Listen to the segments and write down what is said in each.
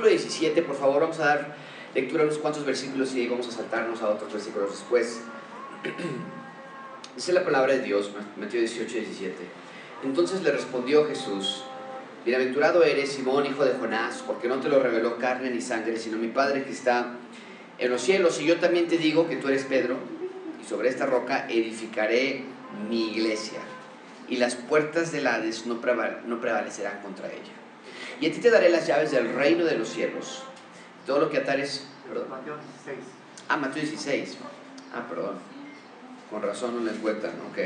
versículo 17, por favor, vamos a dar lectura a unos cuantos versículos y vamos a saltarnos a otros versículos después. Dice la palabra de Dios, Mateo 18, 17. Entonces le respondió Jesús, Bienaventurado eres, Simón, hijo de Jonás, porque no te lo reveló carne ni sangre, sino mi Padre que está en los cielos. Y yo también te digo que tú eres Pedro, y sobre esta roca edificaré mi iglesia, y las puertas del Hades no, prevalecerán contra ella. Y a ti te daré las llaves del reino de los cielos. Todo lo que atares... Mateo 16. Ah, Mateo 16. Ah, perdón. Con razón no les cuentan, ok.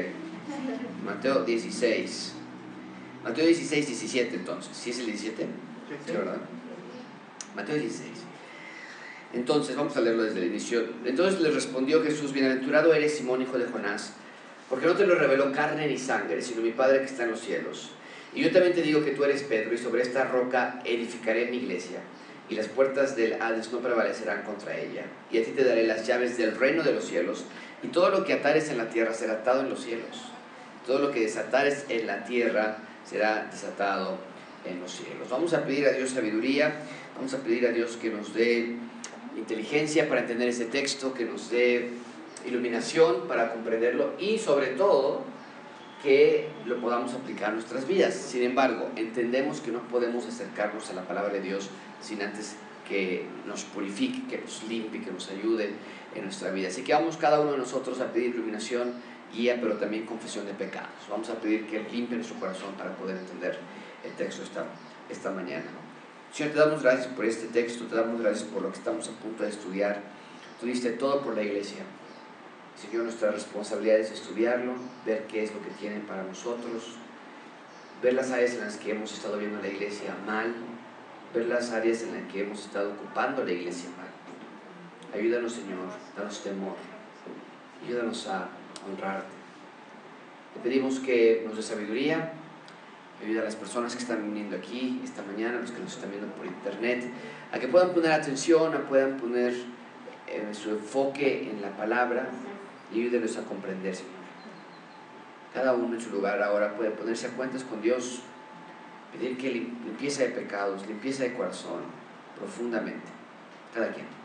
Mateo 16. Mateo 16, 17 entonces. ¿Sí es el 17? Sí, ¿verdad? Mateo 16. Entonces, vamos a leerlo desde el inicio. Entonces le respondió Jesús, bienaventurado eres Simón, hijo de Jonás, porque no te lo reveló carne ni sangre, sino mi Padre que está en los cielos. Y yo también te digo que tú eres Pedro, y sobre esta roca edificaré mi iglesia, y las puertas del Hades no prevalecerán contra ella. Y a ti te daré las llaves del reino de los cielos, y todo lo que atares en la tierra será atado en los cielos. Todo lo que desatares en la tierra será desatado en los cielos. Vamos a pedir a Dios sabiduría, vamos a pedir a Dios que nos dé inteligencia para entender ese texto, que nos dé iluminación para comprenderlo y sobre todo que lo podamos aplicar a nuestras vidas. Sin embargo, entendemos que no podemos acercarnos a la palabra de Dios sin antes que nos purifique, que nos limpie, que nos ayude en nuestra vida. Así que vamos cada uno de nosotros a pedir iluminación, guía, pero también confesión de pecados. Vamos a pedir que limpie nuestro corazón para poder entender el texto esta, esta mañana. Señor, te damos gracias por este texto, te damos gracias por lo que estamos a punto de estudiar. Tú diste todo por la iglesia. Señor, nuestra responsabilidad es estudiarlo, ver qué es lo que tienen para nosotros, ver las áreas en las que hemos estado viendo la iglesia mal, ver las áreas en las que hemos estado ocupando la iglesia mal. Ayúdanos, Señor, danos temor, ayúdanos a honrarte. Te pedimos que nos dé sabiduría, ayuda a las personas que están viniendo aquí esta mañana, los que nos están viendo por internet, a que puedan poner atención, a puedan poner eh, su enfoque en la palabra y ayúdenos a comprender, Señor. Cada uno en su lugar ahora puede ponerse a cuentas con Dios, pedir que limpieza de pecados, limpieza de corazón, profundamente, cada quien.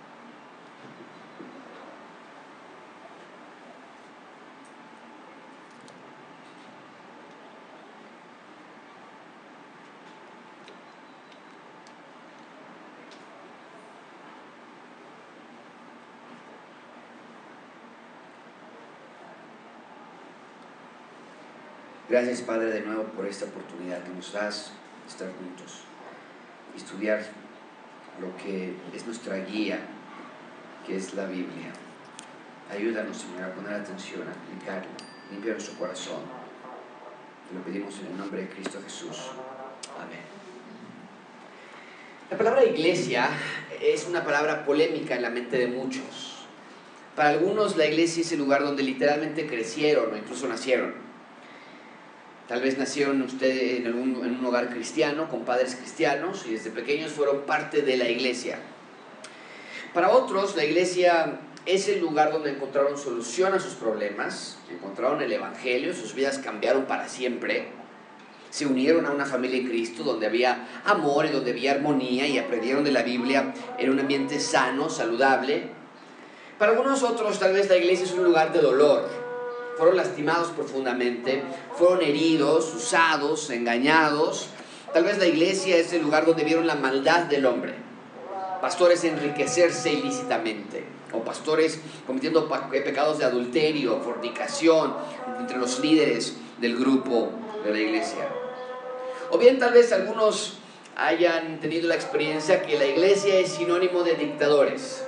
Gracias, Padre, de nuevo por esta oportunidad que nos das de estar juntos y estudiar lo que es nuestra guía, que es la Biblia. Ayúdanos, Señor, a poner atención, a aplicarla, limpiar nuestro corazón. Te lo pedimos en el nombre de Cristo Jesús. Amén. La palabra iglesia es una palabra polémica en la mente de muchos. Para algunos la iglesia es el lugar donde literalmente crecieron o incluso nacieron. Tal vez nacieron ustedes en, un hogar cristiano, con padres cristianos, y desde pequeños fueron parte de la iglesia. Para otros, la iglesia es el lugar donde encontraron solución a sus problemas, encontraron el Evangelio, sus vidas cambiaron para siempre, se unieron a una familia en Cristo donde había amor y donde había armonía y aprendieron de la Biblia en un ambiente sano, saludable. Para algunos otros, tal vez la iglesia es un lugar de dolor, fueron lastimados profundamente, fueron heridos, usados, engañados. Tal vez la iglesia es el lugar donde vieron la maldad del hombre. Pastores enriquecerse ilícitamente, o pastores cometiendo pecados de adulterio, fornicación entre los líderes del grupo de la iglesia. O bien tal vez algunos hayan tenido la experiencia que la iglesia es sinónimo de dictadores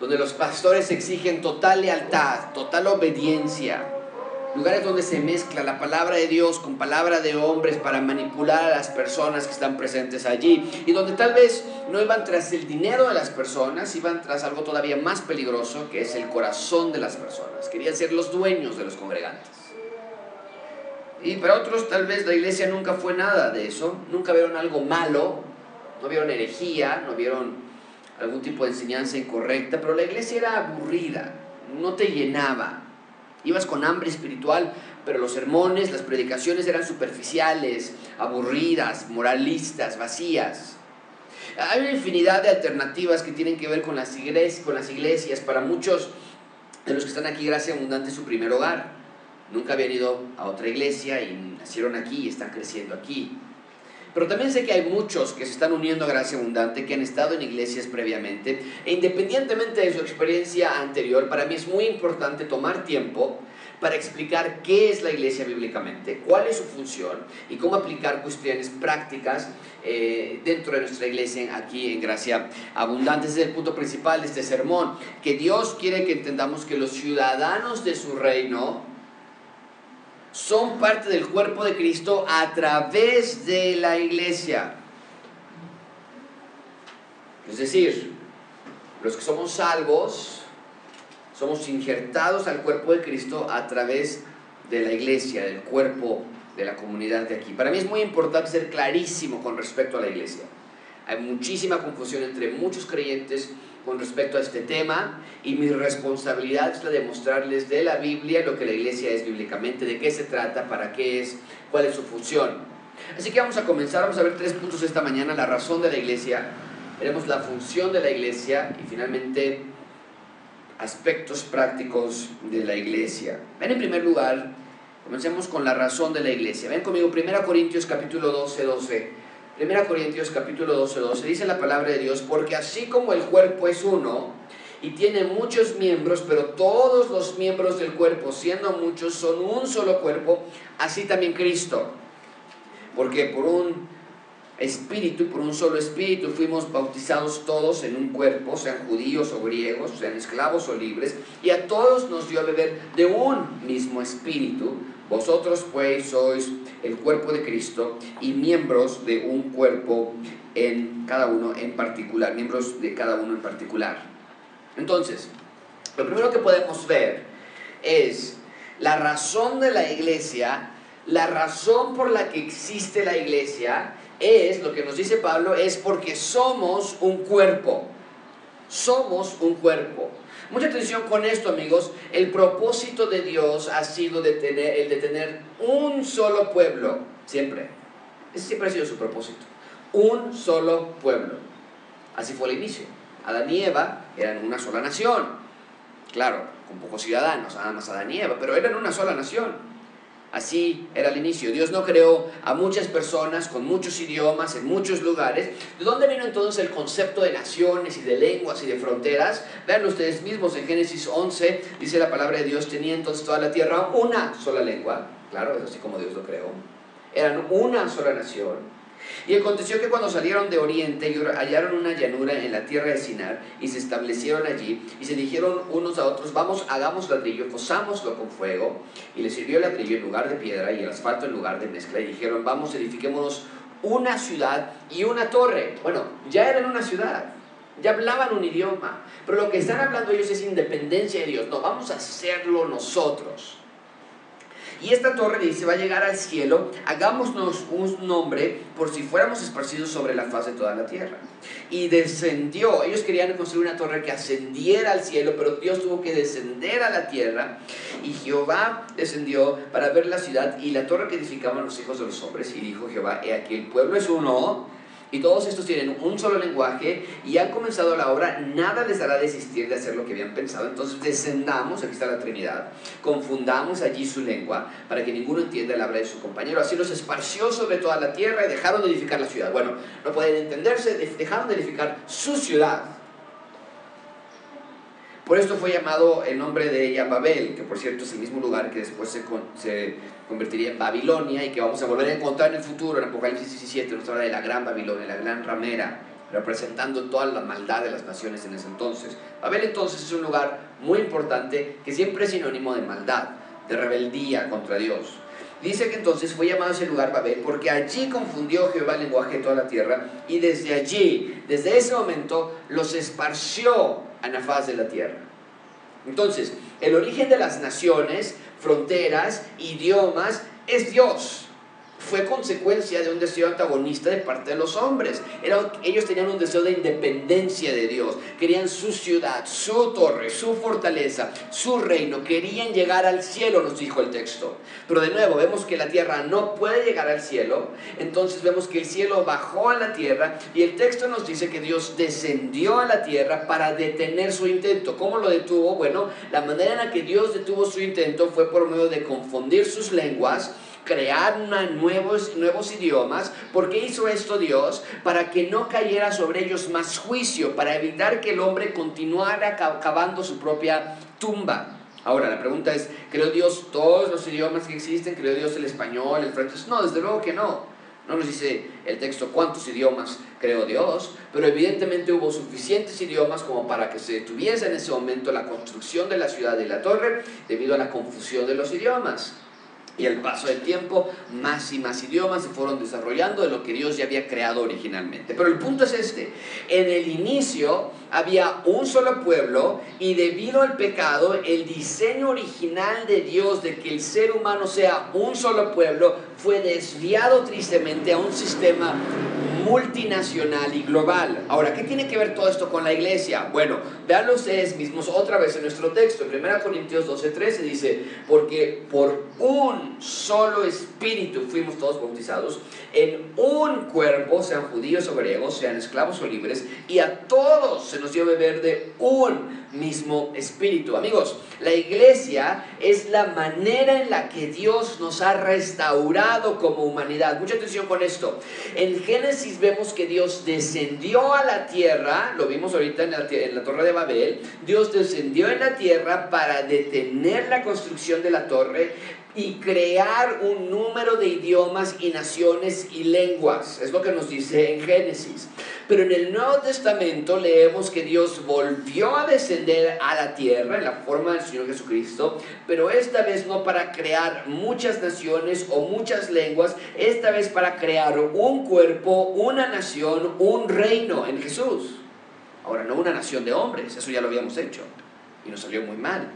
donde los pastores exigen total lealtad, total obediencia, lugares donde se mezcla la palabra de Dios con palabra de hombres para manipular a las personas que están presentes allí y donde tal vez no iban tras el dinero de las personas, iban tras algo todavía más peligroso que es el corazón de las personas. Querían ser los dueños de los congregantes. Y para otros tal vez la iglesia nunca fue nada de eso, nunca vieron algo malo, no vieron herejía, no vieron algún tipo de enseñanza incorrecta, pero la iglesia era aburrida, no te llenaba. Ibas con hambre espiritual, pero los sermones, las predicaciones eran superficiales, aburridas, moralistas, vacías. Hay una infinidad de alternativas que tienen que ver con las iglesias, con las iglesias. Para muchos de los que están aquí, Gracia Abundante es su primer hogar. Nunca habían ido a otra iglesia y nacieron aquí y están creciendo aquí. Pero también sé que hay muchos que se están uniendo a Gracia Abundante, que han estado en iglesias previamente, e independientemente de su experiencia anterior, para mí es muy importante tomar tiempo para explicar qué es la iglesia bíblicamente, cuál es su función y cómo aplicar cuestiones prácticas eh, dentro de nuestra iglesia aquí en Gracia Abundante. Ese es el punto principal de este sermón, que Dios quiere que entendamos que los ciudadanos de su reino son parte del cuerpo de Cristo a través de la iglesia. Es decir, los que somos salvos, somos injertados al cuerpo de Cristo a través de la iglesia, del cuerpo de la comunidad de aquí. Para mí es muy importante ser clarísimo con respecto a la iglesia. Hay muchísima confusión entre muchos creyentes con respecto a este tema y mi responsabilidad es la de mostrarles de la Biblia lo que la iglesia es bíblicamente, de qué se trata, para qué es, cuál es su función. Así que vamos a comenzar, vamos a ver tres puntos esta mañana, la razón de la iglesia, veremos la función de la iglesia y finalmente aspectos prácticos de la iglesia. Ven en primer lugar, comencemos con la razón de la iglesia. Ven conmigo 1 Corintios capítulo 12, 12. 1 Corintios capítulo 12, 12 dice la palabra de Dios, porque así como el cuerpo es uno y tiene muchos miembros, pero todos los miembros del cuerpo, siendo muchos, son un solo cuerpo, así también Cristo. Porque por un espíritu, por un solo espíritu, fuimos bautizados todos en un cuerpo, sean judíos o griegos, sean esclavos o libres, y a todos nos dio a beber de un mismo espíritu. Vosotros pues sois el cuerpo de Cristo y miembros de un cuerpo en cada uno en particular, miembros de cada uno en particular. Entonces, lo primero que podemos ver es la razón de la iglesia, la razón por la que existe la iglesia es, lo que nos dice Pablo, es porque somos un cuerpo. Somos un cuerpo. Mucha atención con esto, amigos. El propósito de Dios ha sido el de tener un solo pueblo, siempre. Ese siempre ha sido su propósito. Un solo pueblo. Así fue el inicio. Adán y Eva eran una sola nación. Claro, con pocos ciudadanos, nada más Adán y Eva, pero eran una sola nación. Así era el inicio. Dios no creó a muchas personas con muchos idiomas en muchos lugares. ¿De dónde vino entonces el concepto de naciones y de lenguas y de fronteras? Vean ustedes mismos en Génesis 11, dice la palabra de Dios, tenía entonces toda la tierra una sola lengua. Claro, es así como Dios lo creó. Eran una sola nación y aconteció que cuando salieron de oriente hallaron una llanura en la tierra de Sinar y se establecieron allí y se dijeron unos a otros, vamos, hagamos ladrillo, cosámoslo con fuego. Y les sirvió el ladrillo en lugar de piedra y el asfalto en lugar de mezcla. Y dijeron, vamos, edifiquémonos una ciudad y una torre. Bueno, ya eran una ciudad, ya hablaban un idioma, pero lo que están hablando ellos es independencia de Dios. No, vamos a hacerlo nosotros. Y esta torre dice, va a llegar al cielo, hagámonos un nombre por si fuéramos esparcidos sobre la faz de toda la tierra. Y descendió, ellos querían construir una torre que ascendiera al cielo, pero Dios tuvo que descender a la tierra. Y Jehová descendió para ver la ciudad y la torre que edificaban los hijos de los hombres. Y dijo Jehová, he aquí el pueblo es uno y todos estos tienen un solo lenguaje y han comenzado la obra, nada les hará desistir de hacer lo que habían pensado. Entonces descendamos, aquí está la Trinidad, confundamos allí su lengua para que ninguno entienda el habla de su compañero. Así los esparció sobre toda la tierra y dejaron de edificar la ciudad. Bueno, no pueden entenderse, dejaron de edificar su ciudad. Por esto fue llamado el nombre de ella Babel, que por cierto es el mismo lugar que después se, se convertiría en Babilonia y que vamos a volver a encontrar en el futuro, en Apocalipsis 17, nos habla de la gran Babilonia, la gran ramera, representando toda la maldad de las naciones en ese entonces. Babel entonces es un lugar muy importante que siempre es sinónimo de maldad, de rebeldía contra Dios. Dice que entonces fue llamado ese lugar Babel porque allí confundió Jehová el lenguaje de toda la tierra y desde allí, desde ese momento, los esparció a la faz de la tierra. Entonces, el origen de las naciones fronteras, idiomas, es Dios. Fue consecuencia de un deseo antagonista de parte de los hombres. Era, ellos tenían un deseo de independencia de Dios. Querían su ciudad, su torre, su fortaleza, su reino. Querían llegar al cielo, nos dijo el texto. Pero de nuevo, vemos que la tierra no puede llegar al cielo. Entonces vemos que el cielo bajó a la tierra y el texto nos dice que Dios descendió a la tierra para detener su intento. ¿Cómo lo detuvo? Bueno, la manera en la que Dios detuvo su intento fue por medio de confundir sus lenguas crear nuevos, nuevos idiomas. ¿Por qué hizo esto Dios? Para que no cayera sobre ellos más juicio, para evitar que el hombre continuara cavando su propia tumba. Ahora, la pregunta es, ¿creó Dios todos los idiomas que existen? ¿Creó Dios el español, el francés? No, desde luego que no. No nos dice el texto cuántos idiomas creó Dios, pero evidentemente hubo suficientes idiomas como para que se detuviese en ese momento la construcción de la ciudad de la torre debido a la confusión de los idiomas. Y al paso del tiempo, más y más idiomas se fueron desarrollando de lo que Dios ya había creado originalmente. Pero el punto es este, en el inicio había un solo pueblo y debido al pecado, el diseño original de Dios de que el ser humano sea un solo pueblo fue desviado tristemente a un sistema multinacional y global. Ahora, ¿qué tiene que ver todo esto con la iglesia? Bueno, veanlo ustedes mismos otra vez en nuestro texto. En 1 Corintios 12:13 dice, porque por un solo espíritu fuimos todos bautizados, en un cuerpo, sean judíos o griegos, sean esclavos o libres, y a todos se nos dio beber de un mismo espíritu. Amigos, la iglesia es la manera en la que Dios nos ha restaurado como humanidad. Mucha atención con esto. En Génesis vemos que Dios descendió a la tierra, lo vimos ahorita en la, en la torre de Babel, Dios descendió en la tierra para detener la construcción de la torre, y crear un número de idiomas y naciones y lenguas. Es lo que nos dice en Génesis. Pero en el Nuevo Testamento leemos que Dios volvió a descender a la tierra en la forma del Señor Jesucristo, pero esta vez no para crear muchas naciones o muchas lenguas, esta vez para crear un cuerpo, una nación, un reino en Jesús. Ahora, no una nación de hombres, eso ya lo habíamos hecho y nos salió muy mal.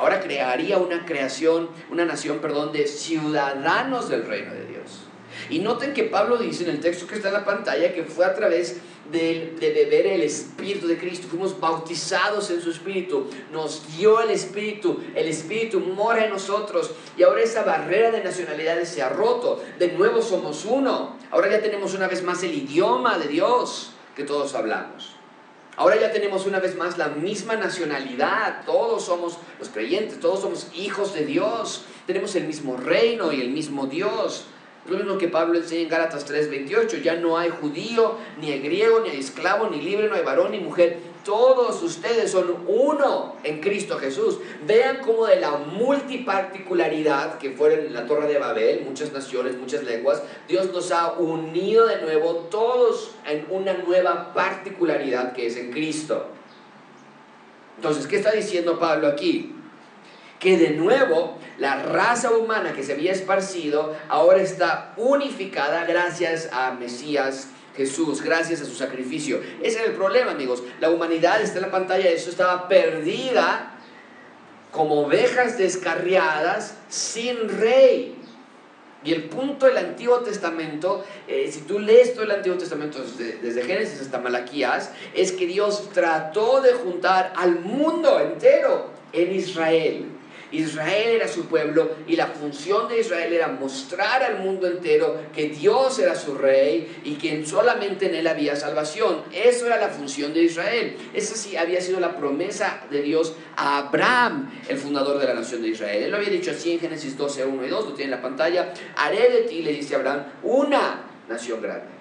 Ahora crearía una creación, una nación, perdón, de ciudadanos del reino de Dios. Y noten que Pablo dice en el texto que está en la pantalla que fue a través de, de, beber el Espíritu de Cristo, fuimos bautizados en su Espíritu, nos dio el Espíritu, el Espíritu mora en nosotros. Y ahora esa barrera de nacionalidades se ha roto, de nuevo somos uno, ahora ya tenemos una vez más el idioma de Dios que todos hablamos. Ahora ya tenemos una vez más la misma nacionalidad, todos somos los creyentes, todos somos hijos de Dios, tenemos el mismo reino y el mismo Dios. Lo mismo que Pablo enseña en Gálatas 3:28, ya no hay judío, ni hay griego, ni hay esclavo, ni libre, no hay varón, ni mujer. Todos ustedes son uno en Cristo Jesús. Vean cómo de la multiparticularidad que fue en la Torre de Babel, muchas naciones, muchas lenguas, Dios nos ha unido de nuevo todos en una nueva particularidad que es en Cristo. Entonces, ¿qué está diciendo Pablo aquí? que de nuevo la raza humana que se había esparcido ahora está unificada gracias a Mesías Jesús, gracias a su sacrificio. Ese era el problema, amigos. La humanidad está en la pantalla, eso estaba perdida como ovejas descarriadas sin rey. Y el punto del Antiguo Testamento, eh, si tú lees todo el Antiguo Testamento desde, desde, Génesis hasta Malaquías, es que Dios trató de juntar al mundo entero en Israel. Israel era su pueblo y la función de Israel era mostrar al mundo entero que Dios era su rey y que solamente en él había salvación. Eso era la función de Israel. Esa sí había sido la promesa de Dios a Abraham, el fundador de la nación de Israel. Él lo había dicho así en Génesis 12, 1 y 2, lo tiene en la pantalla. Haré de ti, le dice Abraham, una nación grande.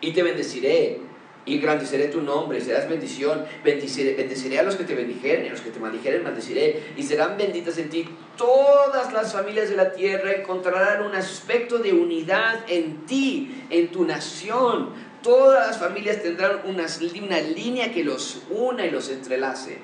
Y te bendeciré y seré tu nombre, serás bendición, bendeciré, bendeciré a los que te bendijeren, y a los que te maldijeren, maldeciré, y serán benditas en ti. Todas las familias de la tierra encontrarán un aspecto de unidad en ti, en tu nación. Todas las familias tendrán una, una línea que los una y los entrelace.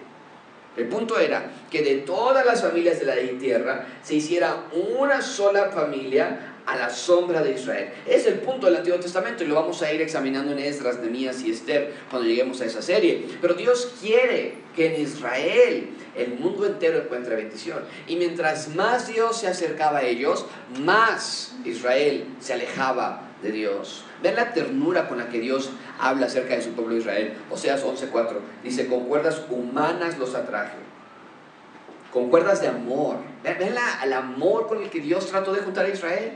El punto era que de todas las familias de la tierra se hiciera una sola familia a la sombra de Israel. Es el punto del Antiguo Testamento y lo vamos a ir examinando en Esdras, Nemías y Esther cuando lleguemos a esa serie. Pero Dios quiere que en Israel el mundo entero encuentre bendición. Y mientras más Dios se acercaba a ellos, más Israel se alejaba de Dios. Ven la ternura con la que Dios habla acerca de su pueblo Israel. Oseas 11:4 dice, con cuerdas humanas los atraje, con cuerdas de amor. Ven, ven la, el amor con el que Dios trató de juntar a Israel.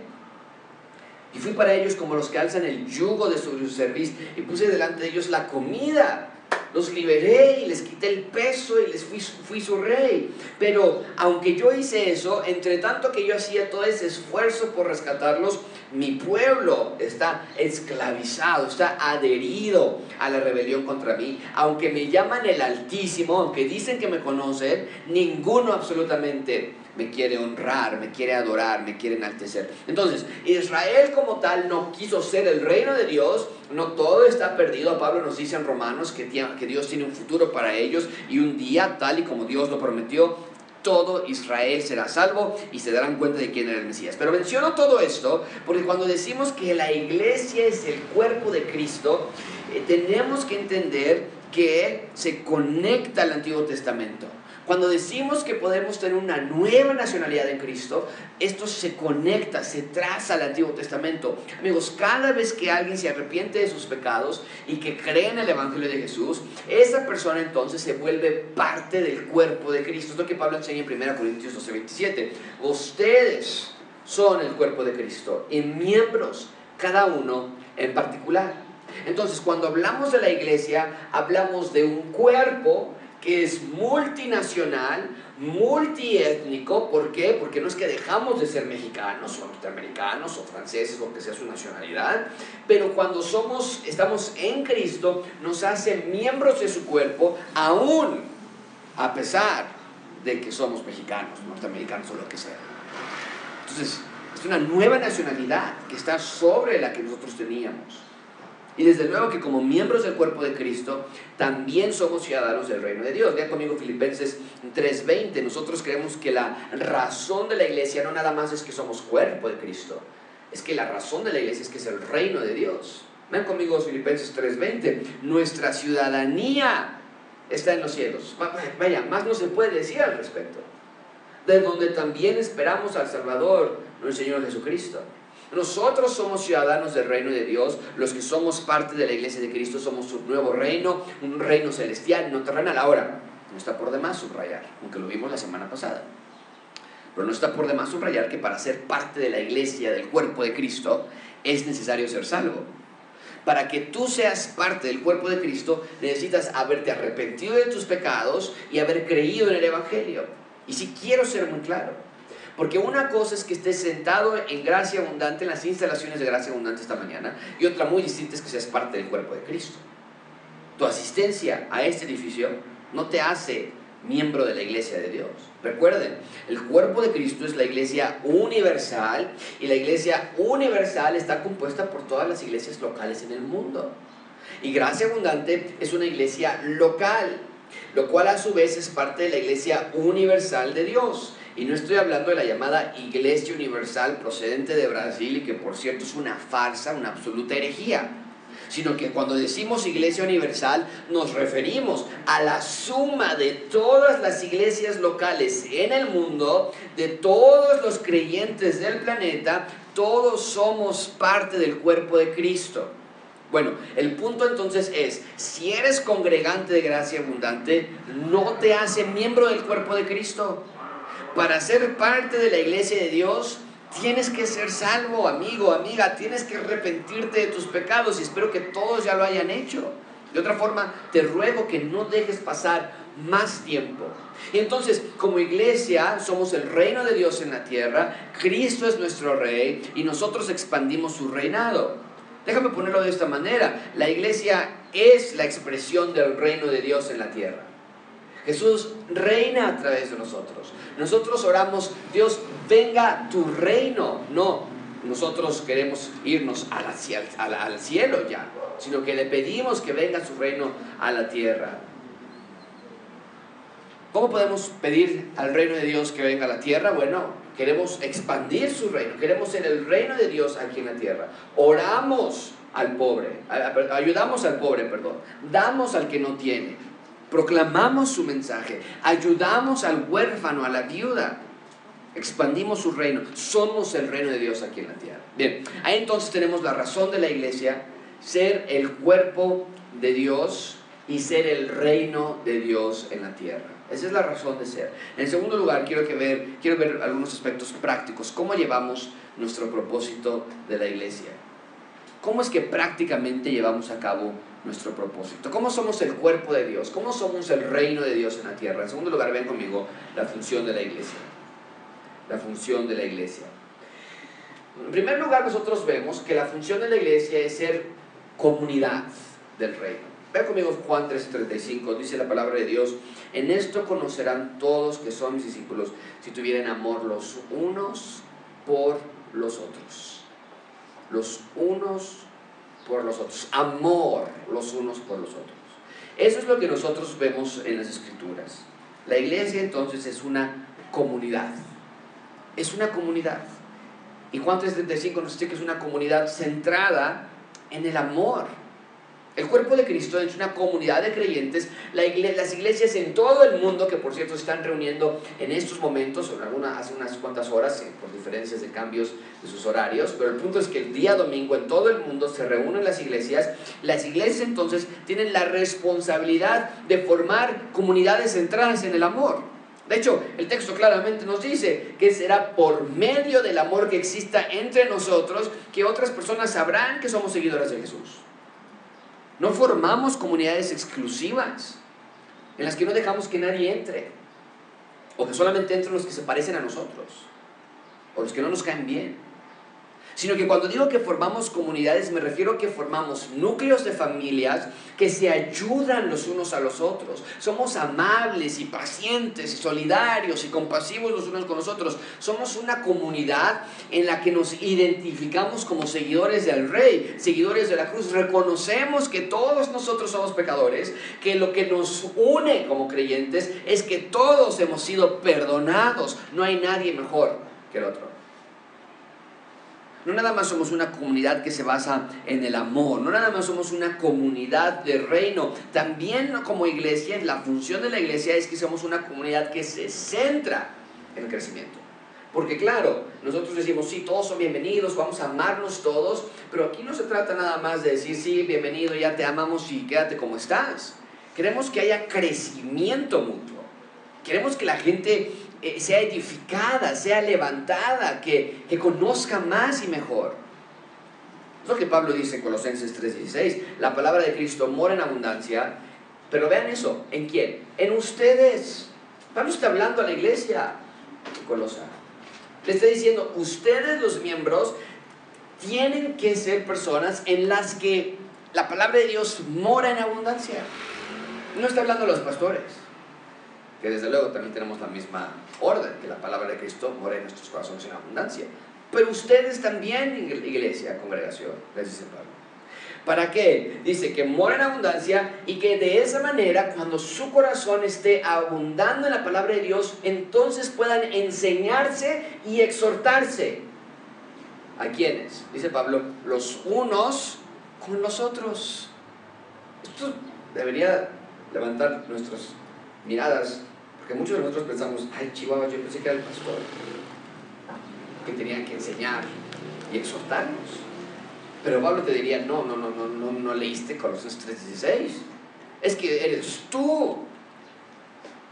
Y fui para ellos como los que alzan el yugo de su servicio y puse delante de ellos la comida los liberé y les quité el peso y les fui, fui, su rey. Pero aunque yo hice eso, entre tanto que yo hacía todo ese esfuerzo por rescatarlos, mi pueblo está esclavizado, está adherido a la rebelión contra mí. Aunque me llaman el Altísimo, aunque dicen que me conocen, ninguno absolutamente me quiere honrar, me quiere adorar, me quiere enaltecer. Entonces, Israel como tal no quiso ser el reino de Dios, no todo está perdido. Pablo nos dice en Romanos que, Dios tiene un futuro para ellos y un día tal y como Dios lo prometió, todo Israel será salvo y se darán cuenta de quién era el Mesías. Pero menciono todo esto porque cuando decimos que la iglesia es el cuerpo de Cristo, eh, tenemos que entender que se conecta al Antiguo Testamento. Cuando decimos que podemos tener una nueva nacionalidad en Cristo, esto se conecta, se traza al Antiguo Testamento. Amigos, cada vez que alguien se arrepiente de sus pecados y que cree en el Evangelio de Jesús, esa persona entonces se vuelve parte del cuerpo de Cristo. Es lo que Pablo enseña en 1 Corintios 12, 27. Ustedes son el cuerpo de Cristo y miembros, cada uno en particular. Entonces, cuando hablamos de la iglesia, hablamos de un cuerpo es multinacional, multiétnico. ¿Por qué? Porque no es que dejamos de ser mexicanos o norteamericanos o franceses, lo que sea su nacionalidad, pero cuando somos, estamos en Cristo, nos hace miembros de su cuerpo, aún a pesar de que somos mexicanos, norteamericanos o lo que sea. Entonces, es una nueva nacionalidad que está sobre la que nosotros teníamos. Y desde luego que como miembros del cuerpo de Cristo, también somos ciudadanos del reino de Dios. Vean conmigo Filipenses 3:20. Nosotros creemos que la razón de la iglesia no nada más es que somos cuerpo de Cristo. Es que la razón de la iglesia es que es el reino de Dios. Vean conmigo Filipenses 3:20. Nuestra ciudadanía está en los cielos. Vaya, más no se puede decir al respecto. De donde también esperamos al Salvador, nuestro Señor Jesucristo. Nosotros somos ciudadanos del reino de Dios, los que somos parte de la iglesia de Cristo, somos un nuevo reino, un reino celestial, no terrenal. Ahora, no está por demás subrayar, aunque lo vimos la semana pasada. Pero no está por demás subrayar que para ser parte de la iglesia, del cuerpo de Cristo, es necesario ser salvo. Para que tú seas parte del cuerpo de Cristo, necesitas haberte arrepentido de tus pecados y haber creído en el Evangelio. Y si quiero ser muy claro, porque una cosa es que estés sentado en gracia abundante, en las instalaciones de gracia abundante esta mañana, y otra muy distinta es que seas parte del cuerpo de Cristo. Tu asistencia a este edificio no te hace miembro de la iglesia de Dios. Recuerden, el cuerpo de Cristo es la iglesia universal y la iglesia universal está compuesta por todas las iglesias locales en el mundo. Y Gracia Abundante es una iglesia local, lo cual a su vez es parte de la iglesia universal de Dios. Y no estoy hablando de la llamada Iglesia Universal procedente de Brasil y que por cierto es una farsa, una absoluta herejía. Sino que cuando decimos Iglesia Universal nos referimos a la suma de todas las iglesias locales en el mundo, de todos los creyentes del planeta, todos somos parte del cuerpo de Cristo. Bueno, el punto entonces es, si eres congregante de gracia abundante, no te hace miembro del cuerpo de Cristo para ser parte de la iglesia de Dios, tienes que ser salvo, amigo, amiga, tienes que arrepentirte de tus pecados y espero que todos ya lo hayan hecho. De otra forma, te ruego que no dejes pasar más tiempo. Y entonces, como iglesia, somos el reino de Dios en la tierra, Cristo es nuestro rey y nosotros expandimos su reinado. Déjame ponerlo de esta manera, la iglesia es la expresión del reino de Dios en la tierra. Jesús reina a través de nosotros. Nosotros oramos, Dios, venga tu reino. No, nosotros queremos irnos al cielo ya, sino que le pedimos que venga su reino a la tierra. ¿Cómo podemos pedir al reino de Dios que venga a la tierra? Bueno, queremos expandir su reino, queremos ser el reino de Dios aquí en la tierra. Oramos al pobre, ayudamos al pobre, perdón, damos al que no tiene, proclamamos su mensaje, ayudamos al huérfano, a la viuda, expandimos su reino, somos el reino de Dios aquí en la tierra. Bien, ahí entonces tenemos la razón de la iglesia, ser el cuerpo de Dios y ser el reino de Dios en la tierra. Esa es la razón de ser. En segundo lugar, quiero, que ver, quiero ver algunos aspectos prácticos. ¿Cómo llevamos nuestro propósito de la iglesia? ¿Cómo es que prácticamente llevamos a cabo nuestro propósito? ¿Cómo somos el cuerpo de Dios? ¿Cómo somos el reino de Dios en la tierra? En segundo lugar, ven conmigo la función de la iglesia. La función de la iglesia. En primer lugar, nosotros vemos que la función de la iglesia es ser comunidad del reino. Vean conmigo Juan 3:35, dice la palabra de Dios, en esto conocerán todos que son mis discípulos si tuvieran amor los unos por los otros. Los unos por los otros. Amor los unos por los otros. Eso es lo que nosotros vemos en las escrituras. La iglesia entonces es una comunidad. Es una comunidad. Y Juan 3:35 nos dice que es una comunidad centrada en el amor el cuerpo de Cristo es una comunidad de creyentes, las iglesias en todo el mundo, que por cierto se están reuniendo en estos momentos, o alguna, hace unas cuantas horas, eh, por diferencias de cambios de sus horarios, pero el punto es que el día domingo en todo el mundo se reúnen las iglesias. Las iglesias entonces tienen la responsabilidad de formar comunidades centradas en el amor. De hecho, el texto claramente nos dice que será por medio del amor que exista entre nosotros que otras personas sabrán que somos seguidores de Jesús. No formamos comunidades exclusivas en las que no dejamos que nadie entre. O que solamente entren los que se parecen a nosotros. O los que no nos caen bien sino que cuando digo que formamos comunidades me refiero a que formamos núcleos de familias que se ayudan los unos a los otros. Somos amables y pacientes y solidarios y compasivos los unos con los otros. Somos una comunidad en la que nos identificamos como seguidores del Rey, seguidores de la cruz. Reconocemos que todos nosotros somos pecadores, que lo que nos une como creyentes es que todos hemos sido perdonados. No hay nadie mejor que el otro. No nada más somos una comunidad que se basa en el amor, no nada más somos una comunidad de reino, también como iglesia, la función de la iglesia es que somos una comunidad que se centra en el crecimiento. Porque claro, nosotros decimos, sí, todos son bienvenidos, vamos a amarnos todos, pero aquí no se trata nada más de decir, sí, bienvenido, ya te amamos y quédate como estás. Queremos que haya crecimiento mutuo. Queremos que la gente eh, sea edificada, sea levantada, que, que conozca más y mejor. Es lo que Pablo dice en Colosenses 3:16. La palabra de Cristo mora en abundancia, pero vean eso, ¿en quién? En ustedes. Pablo está hablando a la iglesia Colosa. Le está diciendo, ustedes los miembros tienen que ser personas en las que la palabra de Dios mora en abundancia. No está hablando a los pastores que desde luego también tenemos la misma orden, que la palabra de Cristo mora en nuestros corazones en abundancia. Pero ustedes también, iglesia, congregación, les dice Pablo. ¿Para qué? Dice que mora en abundancia y que de esa manera, cuando su corazón esté abundando en la palabra de Dios, entonces puedan enseñarse y exhortarse. ¿A quiénes? Dice Pablo, los unos con los otros. Esto debería levantar nuestras miradas porque muchos de nosotros pensamos, ay, Chihuahua, yo pensé que era el pastor, que tenía que enseñar y exhortarnos. Pero Pablo te diría, no, no, no, no, no, no leíste Colosenses 3.16. Es que eres tú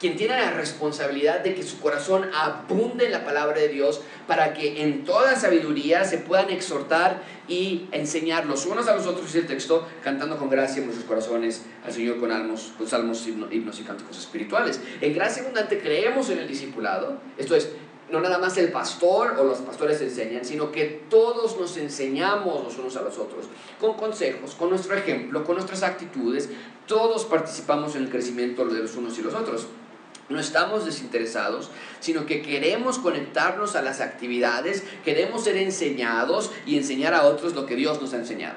quien tiene la responsabilidad de que su corazón abunde en la palabra de Dios para que en toda sabiduría se puedan exhortar y enseñar los unos a los otros, dice el texto, cantando con gracia en nuestros corazones al Señor con, almos, con salmos, himnos y cánticos espirituales. En gracia abundante creemos en el discipulado, esto es, no nada más el pastor o los pastores enseñan, sino que todos nos enseñamos los unos a los otros, con consejos, con nuestro ejemplo, con nuestras actitudes, todos participamos en el crecimiento de los unos y los otros. No estamos desinteresados, sino que queremos conectarnos a las actividades, queremos ser enseñados y enseñar a otros lo que Dios nos ha enseñado.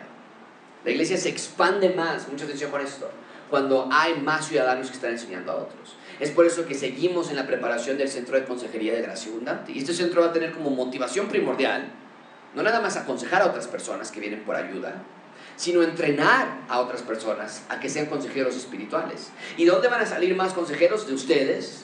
La iglesia se expande más, mucha atención con esto, cuando hay más ciudadanos que están enseñando a otros. Es por eso que seguimos en la preparación del Centro de Consejería de Gracia Abundante. Y este centro va a tener como motivación primordial, no nada más aconsejar a otras personas que vienen por ayuda, sino entrenar a otras personas a que sean consejeros espirituales. ¿Y dónde van a salir más consejeros? De ustedes.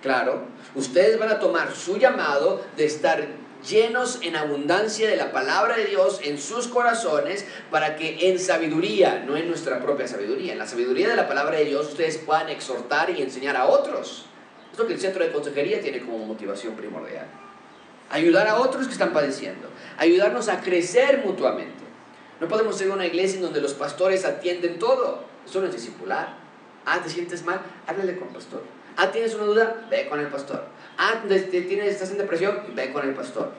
Claro, ustedes van a tomar su llamado de estar llenos en abundancia de la palabra de Dios en sus corazones para que en sabiduría, no en nuestra propia sabiduría, en la sabiduría de la palabra de Dios ustedes puedan exhortar y enseñar a otros. Es lo que el centro de consejería tiene como motivación primordial. Ayudar a otros que están padeciendo, ayudarnos a crecer mutuamente. No podemos ser una iglesia en donde los pastores atienden todo. Eso no es discipular. Ah, ¿te sientes mal? Háblale con el pastor. Ah, ¿tienes una duda? Ve con el pastor. Ah, tienes, estás en depresión, ve con el pastor.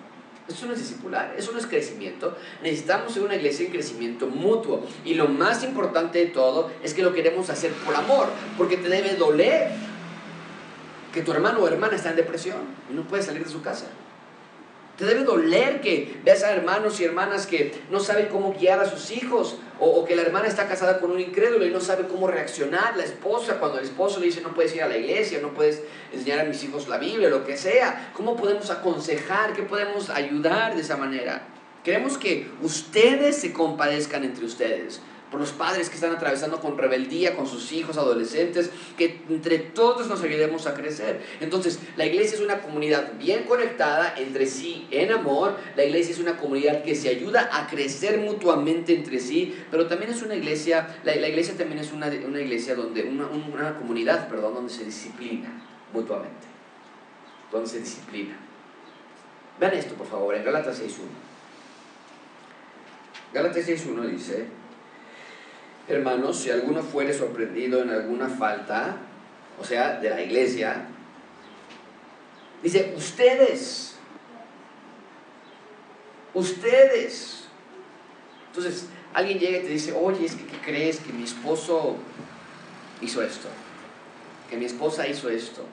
Eso no es discipular, eso no es crecimiento. Necesitamos ser una iglesia en crecimiento mutuo. Y lo más importante de todo es que lo queremos hacer por amor, porque te debe doler que tu hermano o hermana está en depresión y no puede salir de su casa. Te debe doler que veas a hermanos y hermanas que no saben cómo guiar a sus hijos o, que la hermana está casada con un incrédulo y no sabe cómo reaccionar. La esposa, cuando el esposo le dice no puedes ir a la iglesia, no puedes enseñar a mis hijos la Biblia, lo que sea. ¿Cómo podemos aconsejar? ¿Qué podemos ayudar de esa manera? Queremos que ustedes se compadezcan entre ustedes por los padres que están atravesando con rebeldía, con sus hijos, adolescentes, que entre todos nos ayudemos a crecer. Entonces, la iglesia es una comunidad bien conectada entre sí en amor, la iglesia es una comunidad que se ayuda a crecer mutuamente entre sí, pero también es una iglesia, la, iglesia también es una, una iglesia donde, una, una comunidad, perdón, donde se disciplina mutuamente, donde se disciplina. Vean esto, por favor, en Gálatas 6.1. Gálatas 6.1 dice, Hermanos, si alguno fuere sorprendido en alguna falta, o sea, de la iglesia, dice, ustedes, ustedes. Entonces, alguien llega y te dice, oye, es que ¿qué crees? Que mi esposo hizo esto, que mi esposa hizo esto,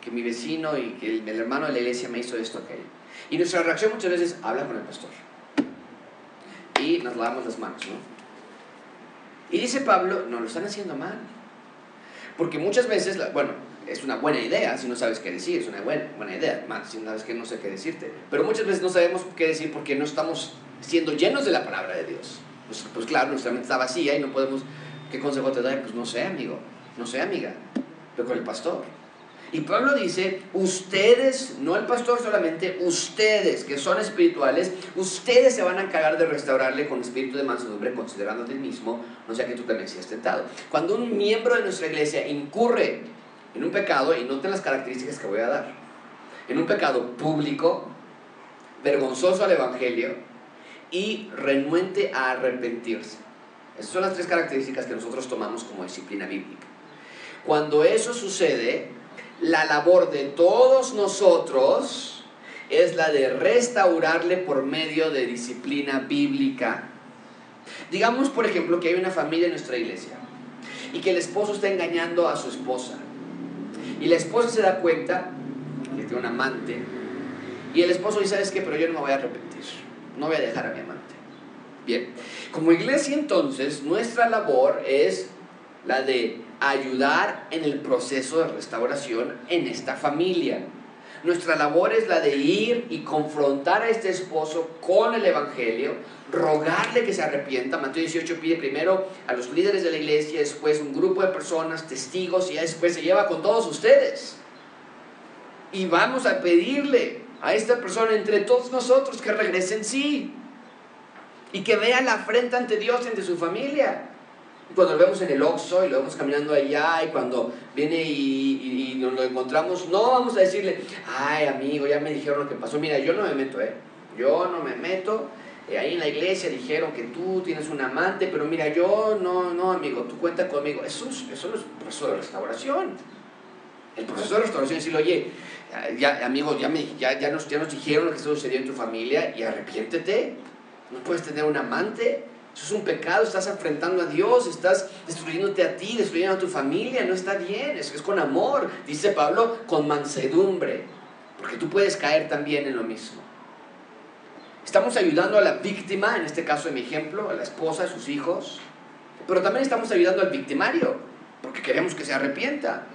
que mi vecino y que el, hermano de la iglesia me hizo esto, aquello. Y nuestra reacción muchas veces, habla con el pastor. Y nos lavamos las manos, ¿no? Y dice Pablo, no lo están haciendo mal. Porque muchas veces, bueno, es una buena idea si no sabes qué decir, es una buena, buena idea, más si no sabes que no sé qué decirte. Pero muchas veces no sabemos qué decir porque no estamos siendo llenos de la palabra de Dios. Pues, pues claro, nuestra mente está vacía y no podemos, ¿qué consejo te da? Pues no sé, amigo, no sé, amiga, pero con el pastor. Y Pablo dice, ustedes, no el pastor solamente, ustedes que son espirituales, ustedes se van a encargar de restaurarle con espíritu de mansedumbre, considerándote el mismo, no sea que tú también seas tentado. Cuando un miembro de nuestra iglesia incurre en un pecado, y noten las características que voy a dar, en un pecado público, vergonzoso al Evangelio y renuente a arrepentirse. Esas son las tres características que nosotros tomamos como disciplina bíblica. Cuando eso sucede, la labor de todos nosotros es la de restaurarle por medio de disciplina bíblica. Digamos, por ejemplo, que hay una familia en nuestra iglesia y que el esposo está engañando a su esposa. Y la esposa se da cuenta que tiene un amante. Y el esposo dice, ¿sabes qué? Pero yo no me voy a arrepentir. No voy a dejar a mi amante. Bien, como iglesia entonces, nuestra labor es la de ayudar en el proceso de restauración en esta familia. Nuestra labor es la de ir y confrontar a este esposo con el Evangelio, rogarle que se arrepienta. Mateo 18 pide primero a los líderes de la iglesia, después un grupo de personas, testigos, y después se lleva con todos ustedes. Y vamos a pedirle a esta persona entre todos nosotros que regrese en sí y que vea la afrenta ante Dios, ante su familia cuando lo vemos en el Oxxo y lo vemos caminando allá y cuando viene y, nos lo encontramos, no vamos a decirle, ay amigo, ya me dijeron lo que pasó. Mira, yo no me meto, ¿eh? Yo no me meto. Eh, ahí en la iglesia dijeron que tú tienes un amante, pero mira, yo no, no, amigo, tú cuenta conmigo. Eso, eso no es proceso de restauración. El proceso de restauración es decirle, oye, ya, amigo, ya, me, ya, ya, nos, ya nos dijeron lo que sucedió en tu familia y arrepiéntete. No puedes tener un amante eso es un pecado, estás enfrentando a Dios, estás destruyéndote a ti, destruyendo a tu familia, no está bien, es, es con amor, dice Pablo, con mansedumbre, porque tú puedes caer también en lo mismo. Estamos ayudando a la víctima, en este caso de mi ejemplo, a la esposa, a sus hijos, Pero también estamos ayudando al victimario, porque queremos que se arrepienta.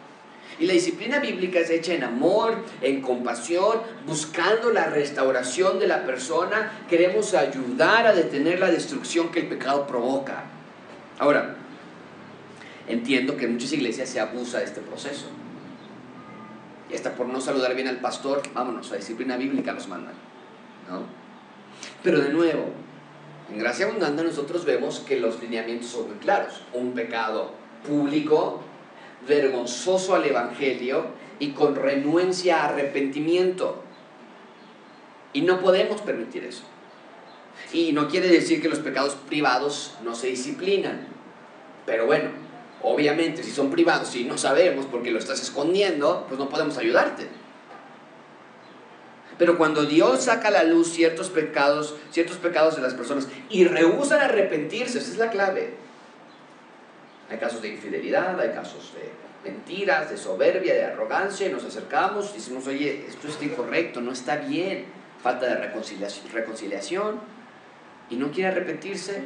Y la disciplina bíblica es hecha en amor, en compasión, buscando la restauración de la persona. Queremos ayudar a detener la destrucción que el pecado provoca. Ahora, entiendo que en muchas iglesias se abusa de este proceso. Y hasta por no saludar bien al pastor, vámonos, la disciplina bíblica nos mandan. ¿no? Pero de nuevo, en gracia abundante nosotros vemos que los lineamientos son muy claros. Un pecado público vergonzoso al Evangelio y con renuencia a arrepentimiento. Y no podemos permitir eso. Y no quiere decir que los pecados privados no se disciplinan. Pero bueno, obviamente si son privados y no sabemos porque lo estás escondiendo, pues no podemos ayudarte. Pero cuando Dios saca a la luz ciertos pecados, ciertos pecados de las personas y rehusan arrepentirse, esa es la clave hay casos de infidelidad, hay casos de mentiras, de soberbia, de arrogancia, y nos acercamos y decimos, oye, esto está incorrecto, no está bien, falta de reconciliación, reconciliación y no quiere arrepentirse,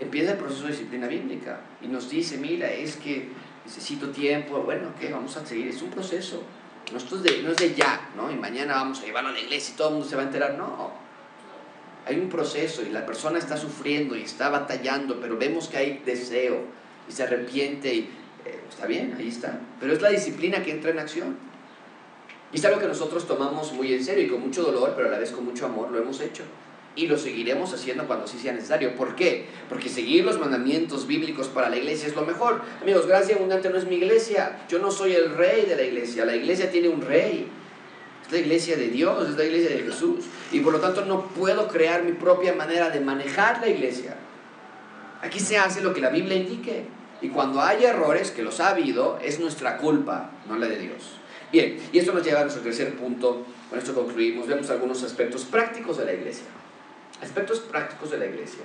empieza el proceso de disciplina bíblica y nos dice, mira, es que necesito tiempo, bueno, ¿qué? Vamos a seguir, es un proceso, no, es de, no es de ya, ¿no? Y mañana vamos a llevarlo a la iglesia y todo el mundo se va a enterar, no. Hay un proceso y la persona está sufriendo y está batallando, pero vemos que hay deseo, y se arrepiente y eh, está bien, ahí está. Pero es la disciplina que entra en acción. Y es algo que nosotros tomamos muy en serio y con mucho dolor, pero a la vez con mucho amor lo hemos hecho. Y lo seguiremos haciendo cuando sí sea necesario. ¿Por qué? Porque seguir los mandamientos bíblicos para la iglesia es lo mejor. Amigos, gracia abundante no es mi iglesia. Yo no soy el rey de la iglesia. La iglesia tiene un rey. Es la iglesia de Dios, es la iglesia de Jesús. Y por lo tanto no puedo crear mi propia manera de manejar la iglesia. Aquí se hace lo que la Biblia indique. Y cuando hay errores, que los ha habido, es nuestra culpa, no la de Dios. Bien, y esto nos lleva a nuestro tercer punto. Con esto concluimos. Vemos algunos aspectos prácticos de la iglesia. Aspectos prácticos de la iglesia.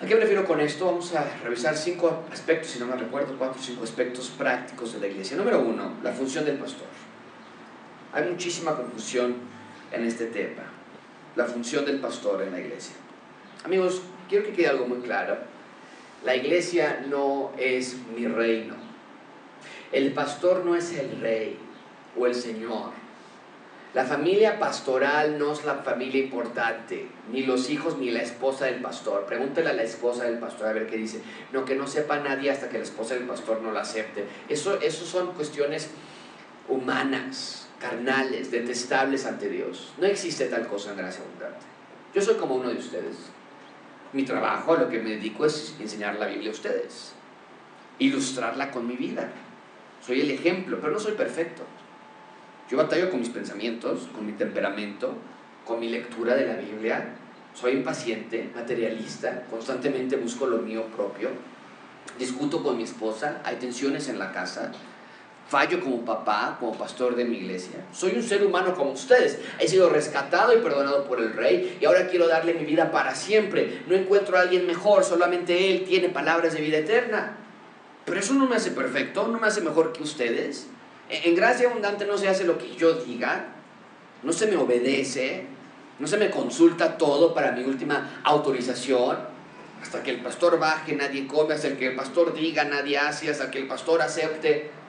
¿A qué me refiero con esto? Vamos a revisar cinco aspectos, si no me recuerdo, cuatro o cinco aspectos prácticos de la iglesia. Número uno, la función del pastor. Hay muchísima confusión en este tema. La función del pastor en la iglesia. Amigos, quiero que quede algo muy claro. La iglesia no es mi reino. El pastor no es el rey o el señor. La familia pastoral no es la familia importante, ni los hijos ni la esposa del pastor. Pregúntele a la esposa del pastor a ver qué dice. No, que no sepa nadie hasta que la esposa del pastor no la acepte. Eso, eso son cuestiones humanas, carnales, detestables ante Dios. No existe tal cosa en gracia abundante. Yo soy como uno de ustedes. Mi trabajo, a lo que me dedico es enseñar la Biblia a ustedes, ilustrarla con mi vida. Soy el ejemplo, pero no soy perfecto. Yo batallo con mis pensamientos, con mi temperamento, con mi lectura de la Biblia. Soy impaciente, materialista, constantemente busco lo mío propio. Discuto con mi esposa, hay tensiones en la casa, fallo como papá, como pastor de mi iglesia. Soy un ser humano como ustedes. He sido rescatado y perdonado por el rey y ahora quiero darle mi vida para siempre. No encuentro a alguien mejor, solamente él tiene palabras de vida eterna. Pero eso no me hace perfecto, no me hace mejor que ustedes. En gracia abundante no se hace lo que yo diga, no se me obedece, no se me consulta todo para mi última autorización. Hasta que el pastor baje, nadie come, hasta que el pastor diga, nadie hace, hasta que el pastor acepte.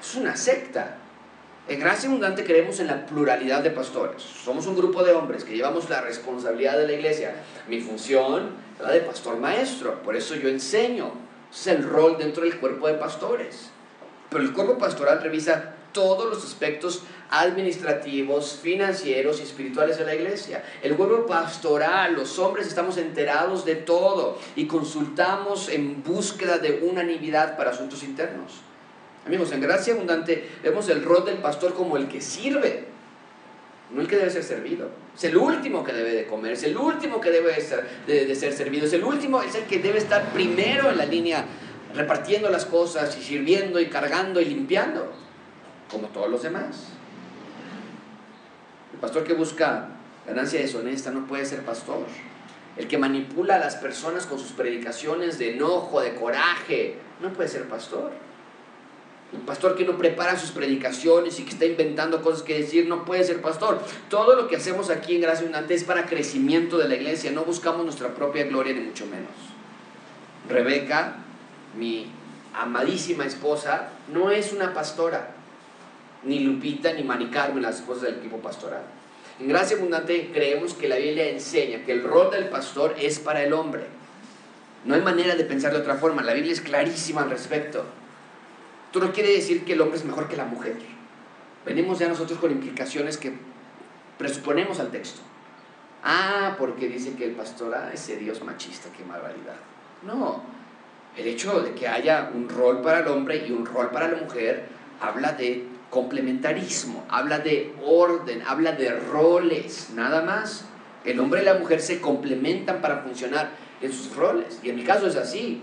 Es una secta. En Gracia Abundante creemos en la pluralidad de pastores. Somos un grupo de hombres que llevamos la responsabilidad de la iglesia. Mi función es la de pastor maestro. Por eso yo enseño. Es el rol dentro del cuerpo de pastores. Pero el cuerpo pastoral revisa todos los aspectos administrativos, financieros y espirituales de la iglesia. El cuerpo pastoral, los hombres estamos enterados de todo y consultamos en búsqueda de unanimidad para asuntos internos. Amigos, en gracia abundante vemos el rol del pastor como el que sirve, no el que debe ser servido. Es el último que debe de comer, es el último que debe de ser, ser servido, es el último, es el que debe estar primero en la línea repartiendo las cosas y sirviendo y cargando y limpiando, como todos los demás. El pastor que busca ganancia deshonesta no puede ser pastor. El que manipula a las personas con sus predicaciones de enojo, de coraje, no puede ser pastor. Un pastor que no prepara sus predicaciones y que está inventando cosas que decir no puede ser pastor. Todo lo que hacemos aquí en Gracia Abundante es para crecimiento de la iglesia. No buscamos nuestra propia gloria ni mucho menos. Rebeca, mi amadísima esposa, no es una pastora. Ni Lupita ni Mari Carmen, las esposas del equipo pastoral. En Gracia Abundante creemos que la Biblia enseña que el rol del pastor es para el hombre. No hay manera de pensar de otra forma. La Biblia es clarísima al respecto. No quiere decir que el hombre es mejor que la mujer. Venimos ya nosotros con implicaciones que presuponemos al texto. Ah, porque dice que el pastor, ah, ese Dios machista, qué barbaridad. No, el hecho de que haya un rol para el hombre y un rol para la mujer habla de complementarismo, habla de orden, habla de roles, nada más. El hombre y la mujer se complementan para funcionar en sus roles. Y en mi caso es así.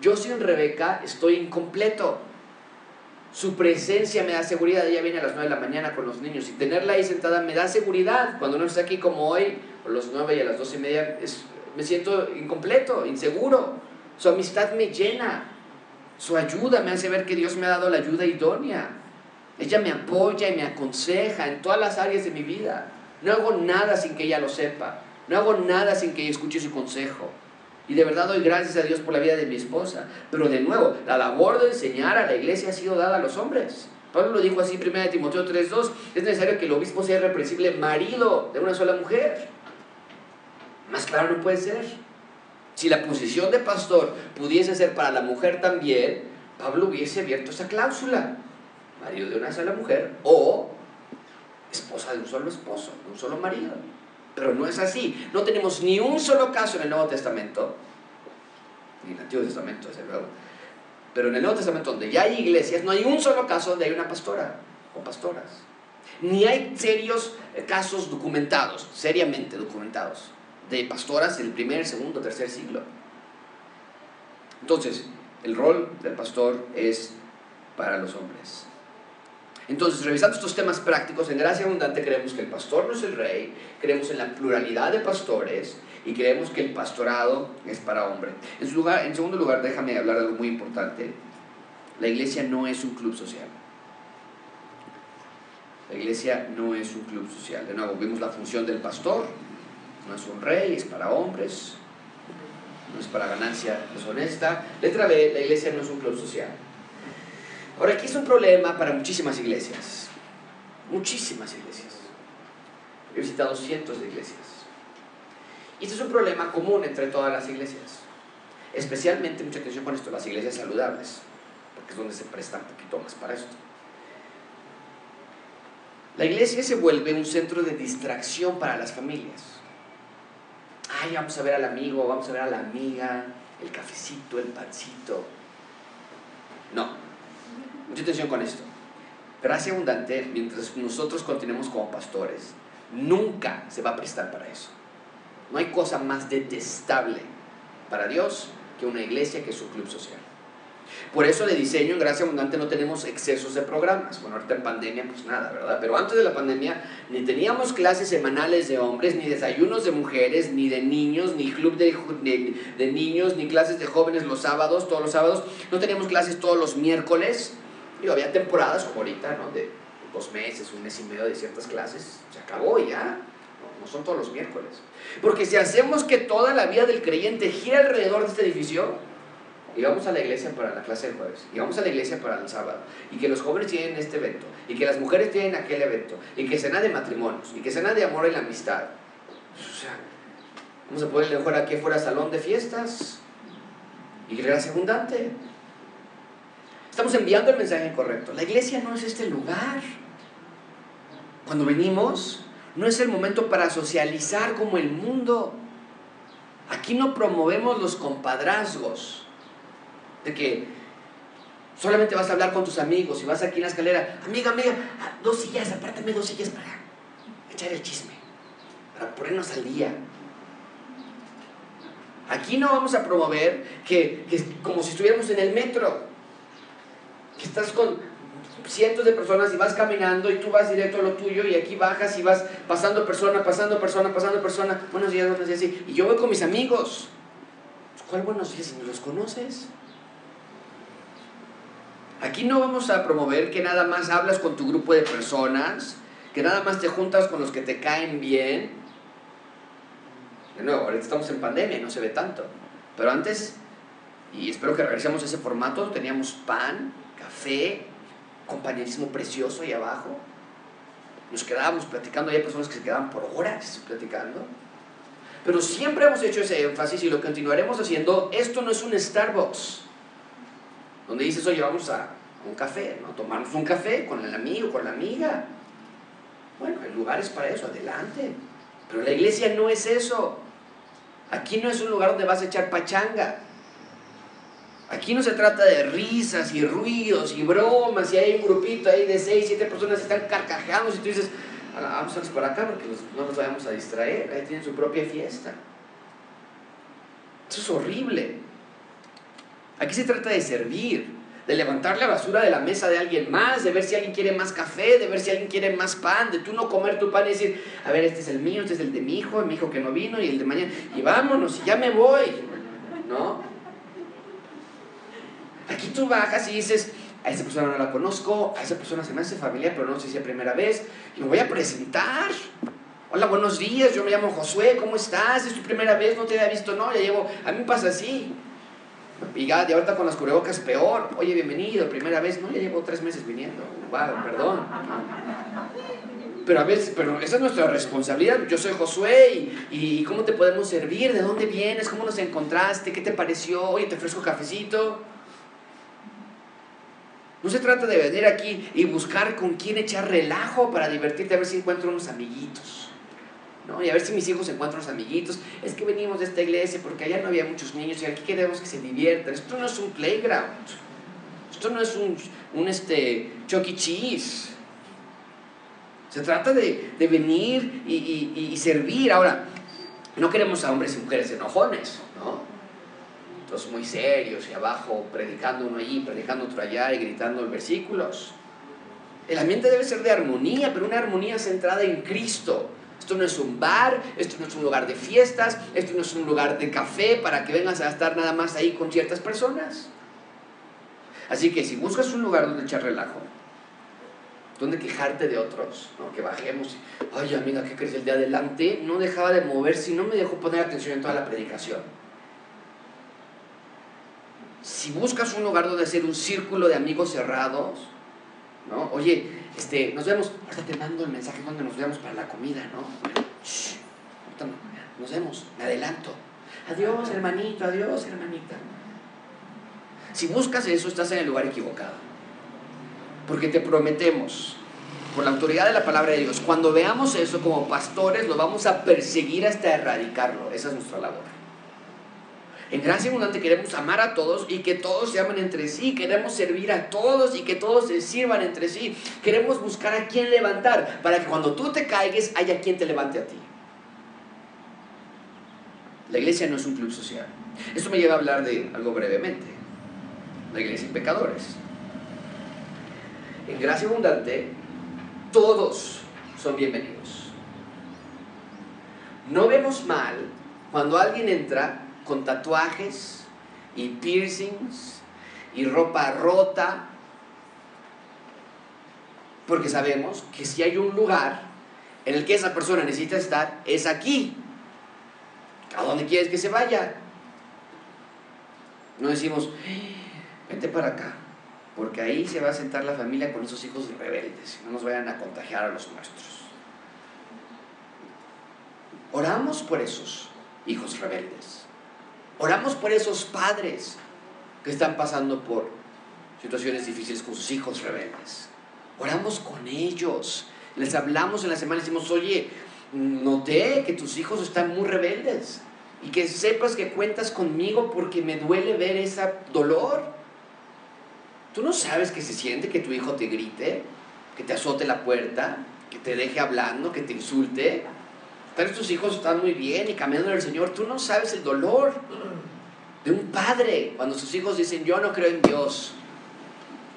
Yo sin Rebeca estoy incompleto. Su presencia me da seguridad. Ella viene a las 9 de la mañana con los niños y tenerla ahí sentada me da seguridad. Cuando no está aquí como hoy, a las 9 y a las 12 y media, me siento incompleto, inseguro. Su amistad me llena. Su ayuda me hace ver que Dios me ha dado la ayuda idónea. Ella me apoya y me aconseja en todas las áreas de mi vida. No hago nada sin que ella lo sepa. No hago nada sin que ella escuche su consejo. Y de verdad doy gracias a Dios por la vida de mi esposa. Pero de nuevo, la labor de enseñar a la iglesia ha sido dada a los hombres. Pablo lo dijo así en 1 Timoteo 3.2. Es necesario que el obispo sea reprensible marido de una sola mujer. Más claro no puede ser. Si la posición de pastor pudiese ser para la mujer también, Pablo hubiese abierto esa cláusula. Marido de una sola mujer o esposa de un solo esposo, de un solo marido. Pero no es así. No tenemos ni un solo caso en el Nuevo Testamento, ni en el Antiguo Testamento, desde luego. Pero en el Nuevo Testamento, donde ya hay iglesias, no hay un solo caso donde hay una pastora o pastoras. Ni hay serios casos documentados, seriamente documentados, de pastoras del primer, segundo, tercer siglo. Entonces, el rol del pastor es para los hombres. Entonces, revisando estos temas prácticos, en Gracia Abundante creemos que el pastor no es el rey, creemos en la pluralidad de pastores y creemos que el pastorado es para hombre. En, segundo lugar, déjame hablar de algo muy importante. La iglesia no es un club social. La iglesia no es un club social. De nuevo, vimos la función del pastor. No es un rey, es para hombres. No es para ganancia deshonesta. Letra B, la iglesia no es un club social. Ahora, aquí es un problema para muchísimas iglesias. Muchísimas iglesias. He visitado cientos de iglesias. Y este es un problema común entre todas las iglesias. Especialmente, mucha atención con esto, las iglesias saludables, porque es donde se presta un poquito más para esto. La iglesia se vuelve un centro de distracción para las familias. Ay, vamos a ver al amigo, vamos a ver a la amiga, el cafecito, el pancito. Mucha atención con esto. Gracia abundante, mientras nosotros continuemos como pastores, nunca se va a prestar para eso. No hay cosa más detestable para Dios que una iglesia que es un club social. Por eso de diseño en Gracia Abundante no tenemos excesos de programas. Bueno, ahorita en pandemia pues nada, ¿verdad? Pero antes de la pandemia ni teníamos clases semanales de hombres, ni desayunos de mujeres, ni de niños, ni club de, de niños, ni clases de jóvenes los sábados, todos los sábados. No teníamos clases todos los miércoles había temporadas como ahorita, ¿no? De dos meses, un mes y medio de ciertas clases, se acabó ya. No, son todos los miércoles. Porque si hacemos que toda la vida del creyente gira alrededor de este edificio, y vamos a la iglesia para la clase del jueves, y vamos a la iglesia para el sábado, y que los jóvenes tienen este evento, y que las mujeres tienen aquel evento, y que cena de matrimonios, y que cena de amor y la amistad. O sea, vamos a ponerle mejor aquí fuera salón de fiestas, y gracia abundante. Estamos enviando el mensaje correcto. La iglesia no es este lugar. Cuando venimos, no es el momento para socializar como el mundo. Aquí no promovemos los compadrazgos. De que solamente vas a hablar con tus amigos y vas aquí en la escalera. Amiga, amiga, dos sillas, apártame dos sillas para echar el chisme. Para ponernos al día. Aquí no vamos a promover que, que como si estuviéramos en el metro estás con cientos de personas y vas caminando y tú vas directo a lo tuyo y aquí bajas y vas pasando persona, pasando persona, pasando persona, buenos días, buenos días, y yo voy con mis amigos. ¿Cuál buenos días no los conoces? Aquí no vamos a promover que nada más hablas con tu grupo de personas, que nada más te juntas con los que te caen bien. De nuevo, ahorita estamos en pandemia no se ve tanto. Pero antes Y espero que regresemos a ese formato. Teníamos pan, compañerismo precioso ahí abajo. Nos quedábamos platicando, hay personas que se quedaban por horas platicando. Pero siempre hemos hecho ese énfasis y lo continuaremos haciendo. Esto no es un Starbucks, donde dices, oye, vamos a un café, ¿no? Tomarnos un café con el amigo, con la amiga. Bueno, hay lugares para eso, adelante. Pero la iglesia no es eso. Aquí no es un lugar donde vas a echar pachanga. Aquí no se trata de risas y ruidos y bromas y hay un grupito ahí de seis, siete personas que están carcajeando y tú dices, ah, vamos a por acá porque no nos vayamos a distraer, ahí tienen su propia fiesta. Eso es horrible. Aquí se trata de servir, de levantar la basura de la mesa de alguien más, de ver si alguien quiere más café, de ver si alguien quiere más pan, de tú no comer tu pan y decir, a ver, este es el mío, este es el de mi hijo, mi hijo que no vino y el de mañana, y vámonos, y ya me voy, ¿no? Aquí tú bajas y dices, a esa persona no la conozco, a esa persona se me hace familia, pero no sé si es primera vez, y me voy a presentar. Hola, buenos días, yo me llamo Josué, ¿cómo estás? ¿Es tu primera vez? ¿No te había visto? No, ya llevo, a mí me pasa así. Y ya, de ahorita con las cubrebocas peor. Oye, bienvenido, primera vez. No, ya llevo tres meses viniendo. Wow, perdón. Pero a veces, pero esa es nuestra responsabilidad. Yo soy Josué y, y, ¿cómo te podemos servir? ¿De dónde vienes? ¿Cómo nos encontraste? ¿Qué te pareció? Oye, te ofrezco cafecito. No se trata de venir aquí y buscar con quién echar relajo para divertirte, a ver si encuentro unos amiguitos. ¿no? Y a ver si mis hijos encuentran unos amiguitos. Es que venimos de esta iglesia porque allá no había muchos niños y aquí queremos que se diviertan. Esto no es un playground. Esto no es un, un este, Chuck E. Cheese. Se trata de, de venir y, y, y servir. Ahora, no queremos a hombres y mujeres enojones, ¿no? Todos muy serios y abajo predicando uno allí, predicando otro allá y gritando versículos. El ambiente debe ser de armonía, pero una armonía centrada en Cristo. Esto no es un bar, esto no es un lugar de fiestas, esto no es un lugar de café para que vengas a estar nada más ahí con ciertas personas. Así que si buscas un lugar donde echar relajo, donde quejarte de otros, ¿no? que bajemos, ay amiga, ¿qué crees? El de adelante no dejaba de moverse y no me dejó poner atención en toda la predicación si buscas un lugar donde hacer un círculo de amigos cerrados, ¿no? Oye, este, nos vemos, ahorita te mando el mensaje donde nos vemos para la comida, ¿no? Nos vemos, me adelanto. Adiós, hermanito, adiós, hermanita. Si buscas eso, estás en el lugar equivocado. Porque te prometemos, por la autoridad de la palabra de Dios, cuando veamos eso como pastores, lo vamos a perseguir hasta erradicarlo. Esa es nuestra labor. En gracia abundante queremos amar a todos y que todos se amen entre sí. Queremos servir a todos y que todos se sirvan entre sí. Queremos buscar a quien levantar para que cuando tú te caigas haya quien te levante a ti. La iglesia no es un club social. Esto me lleva a hablar de algo brevemente. La iglesia sin pecadores. En gracia abundante, todos son bienvenidos. No vemos mal cuando alguien entra con tatuajes y piercings y ropa rota, porque sabemos que si hay un lugar en el que esa persona necesita estar, es aquí. ¿A dónde quieres que se vaya? No decimos, vente para acá, porque ahí se va a sentar la familia con esos hijos rebeldes, no nos vayan a contagiar a los nuestros. Oramos por esos hijos rebeldes. Oramos por esos padres que están pasando por situaciones difíciles con sus hijos rebeldes. Oramos con ellos. Les hablamos en la semana y decimos, oye, noté que tus hijos están muy rebeldes y que sepas que cuentas conmigo porque me duele ver ese dolor. Tú no sabes que se siente que tu hijo te grite, que te azote la puerta, que te deje hablando, que te insulte. Tal vez tus hijos están muy bien y caminando en el Señor. Tú no sabes el dolor de un padre cuando sus hijos dicen, yo no creo en Dios.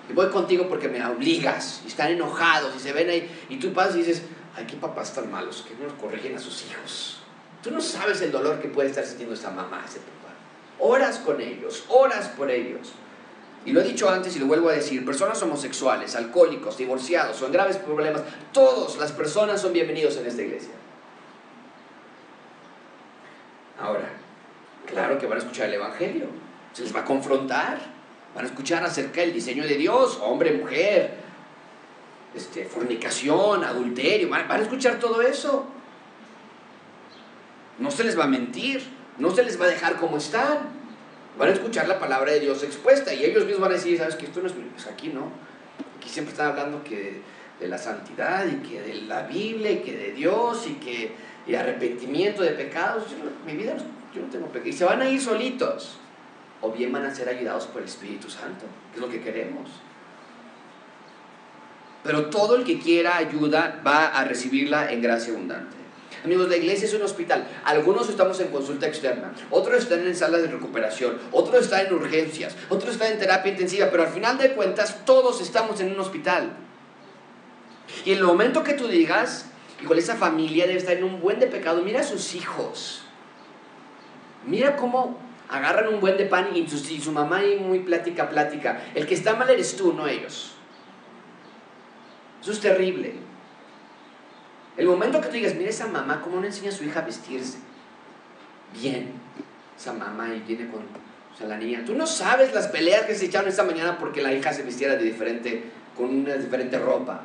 Y voy contigo porque me obligas. Y están enojados y se ven ahí. Y tú pasas y dices, ay, qué papás tan malos que no nos corrigen a sus hijos. Tú no sabes el dolor que puede estar sintiendo esa mamá, ese papá. Oras con ellos, oras por ellos. Y lo he dicho antes y lo vuelvo a decir, personas homosexuales, alcohólicos, divorciados o graves problemas, todas las personas son bienvenidos en esta iglesia. Ahora, claro que van a escuchar el Evangelio. Se les va a confrontar. Van a escuchar acerca del diseño de Dios, hombre, mujer, este, fornicación, adulterio. Van, a escuchar todo eso. No se les va a mentir. No se les va a dejar como están. Van a escuchar la palabra de Dios expuesta y ellos mismos van a decir, ¿sabes que Esto no es pues aquí, ¿no? Aquí siempre están hablando que de la santidad y que de la Biblia y que de Dios y que y arrepentimiento de pecados. mi vida, Y se van a ir solitos. O bien van a ser ayudados por el Espíritu Santo, que es lo que queremos. Pero todo el que quiera ayuda va a recibirla en gracia abundante. Amigos, la iglesia es un hospital. Algunos estamos en consulta externa, otros están en salas de recuperación, otros están en urgencias, otros están en terapia intensiva, pero al final de cuentas todos estamos en un hospital. Y en el momento que tú digas, con esa familia debe estar en un buen de pecado, mira a sus hijos. Mira cómo agarran un buen de pan y su, y su mamá ahí muy plática, plática. El que está mal eres tú, no ellos. Eso es terrible. El momento que tú digas, mira esa mamá, cómo no enseña a su hija a vestirse. Bien, esa mamá y viene con la niña. Tú no sabes las peleas que se echaron esta mañana porque la hija se vistiera de diferente, con una diferente ropa.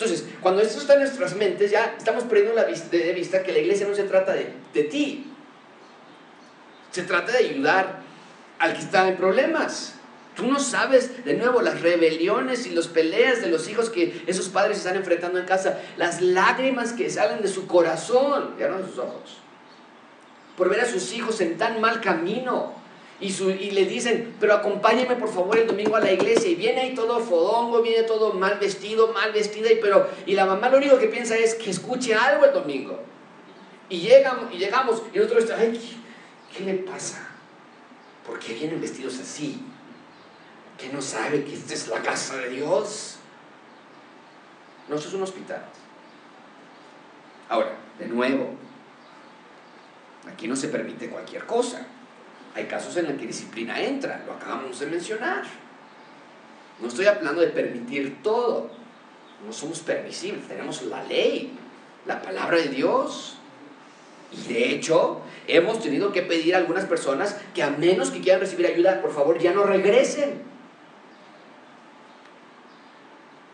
Entonces, cuando esto está en nuestras mentes, ya estamos perdiendo la vista, de vista que la iglesia no se trata de, de ti. Se trata de ayudar al que está en problemas. Tú no sabes, de nuevo, las rebeliones y las peleas de los hijos que esos padres están enfrentando en casa, las lágrimas que salen de su corazón, ya no de sus ojos, por ver a sus hijos en tan mal camino. Y, su, y le dicen, pero acompáñeme por favor el domingo a la iglesia. Y viene ahí todo fodongo, viene todo mal vestido, mal vestida. Y, pero, y la mamá lo único que piensa es que escuche algo el domingo. Y, llegamos, y llegamos y nosotros estamos, ay, ¿qué, ¿qué le pasa? ¿Por qué vienen vestidos así? que no sabe que esta es la casa de Dios. No, esto es un hospital. Ahora, de nuevo, aquí no se permite cualquier cosa. Hay casos en los que disciplina entra, lo acabamos de mencionar. No estoy hablando de permitir todo. No somos permisibles, tenemos la ley, la palabra de Dios. Y de hecho, hemos tenido que pedir a algunas personas que a menos que quieran recibir ayuda, por favor, ya no regresen.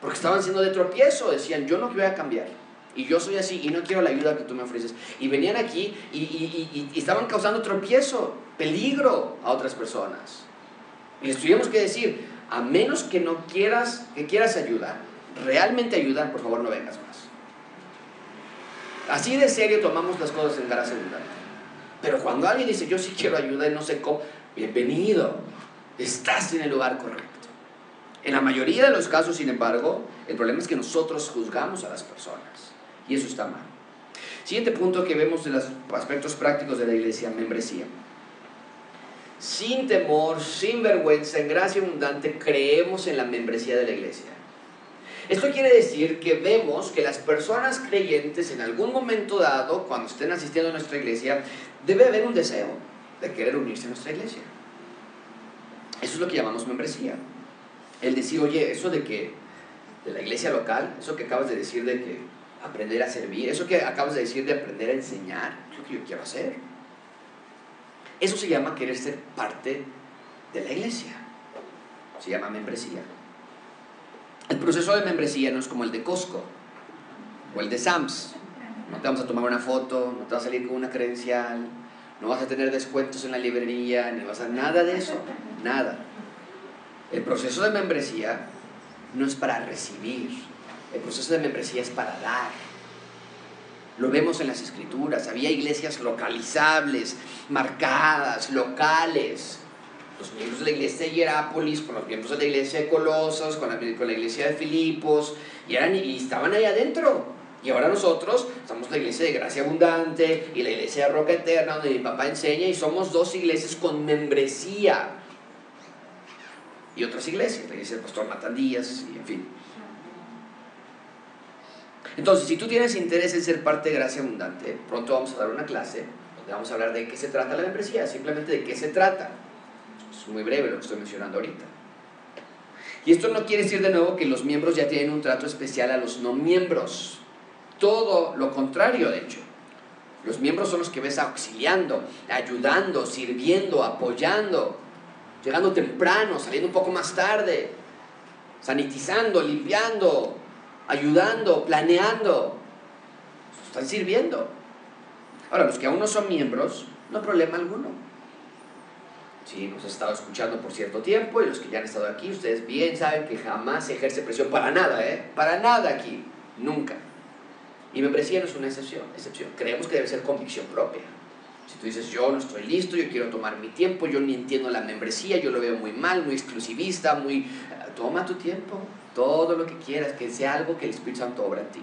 Porque estaban siendo de tropiezo, decían, yo no voy a cambiar. Y yo soy así y no quiero la ayuda que tú me ofreces. Y venían aquí y, estaban causando tropiezo, peligro a otras personas. Y les tuvimos que decir, a menos que no quieras, que quieras ayudar, realmente ayudar, por favor no vengas más. Así de serio tomamos las cosas en gracia abundante. Pero cuando alguien dice, yo sí quiero ayuda y no sé cómo, bienvenido, estás en el lugar correcto. En la mayoría de los casos, sin embargo, el problema es que nosotros juzgamos a las personas. Y eso está mal. Siguiente punto que vemos en los aspectos prácticos de la iglesia, membresía. Sin temor, sin vergüenza, en gracia abundante, creemos en la membresía de la iglesia. Esto quiere decir que vemos que las personas creyentes en algún momento dado, cuando estén asistiendo a nuestra iglesia, debe haber un deseo de querer unirse a nuestra iglesia. Eso es lo que llamamos membresía el decir, oye, eso de que, de la iglesia local, eso que acabas de decir de que aprender a servir, eso que acabas de decir de aprender a enseñar, es lo que yo quiero hacer. Eso se llama querer ser parte de la iglesia. Se llama membresía. El proceso de membresía no es como el de Costco o el de Sams. No te vamos a tomar una foto, no te vas a salir con una credencial, no vas a tener descuentos en la librería, ni vas a nada de eso, nada. El proceso de membresía no es para recibir, el proceso de membresía es para dar. Lo vemos en las escrituras, había iglesias localizables, marcadas, locales. Los miembros de la iglesia de Hierápolis, con los miembros de la iglesia de Colosas, con la, iglesia de Filipos, y, eran, y estaban ahí adentro. Y ahora nosotros somos la iglesia de Gracia Abundante y la iglesia de Roca Eterna, donde mi papá enseña, y somos dos iglesias con membresía y otras iglesias, la iglesia del pastor Matandías, y en fin. Entonces, si tú tienes interés en ser parte de Gracia Abundante, pronto vamos a dar una clase donde vamos a hablar de qué se trata la membresía, simplemente de qué se trata. Es muy breve lo que estoy mencionando ahorita. Y esto no quiere decir de nuevo que los miembros ya tienen un trato especial a los no miembros. Todo lo contrario, de hecho. Los miembros son los que ves auxiliando, ayudando, sirviendo, apoyando, llegando temprano, saliendo un poco más tarde, sanitizando, limpiando, ayudando, planeando. Están sirviendo. Ahora, los que aún no son miembros, no problema alguno. Si nos has estado escuchando por cierto tiempo y los que ya han estado aquí, ustedes bien saben que jamás se ejerce presión para nada, ¿eh? Para nada aquí, nunca. Y membresía no es una excepción, excepción. Creemos que debe ser convicción propia. Si tú dices, yo no estoy listo, yo quiero tomar mi tiempo, yo ni entiendo la membresía, yo lo veo muy mal, muy exclusivista, muy... Eh, toma tu tiempo, todo lo que quieras, que sea algo que el Espíritu Santo obra en ti.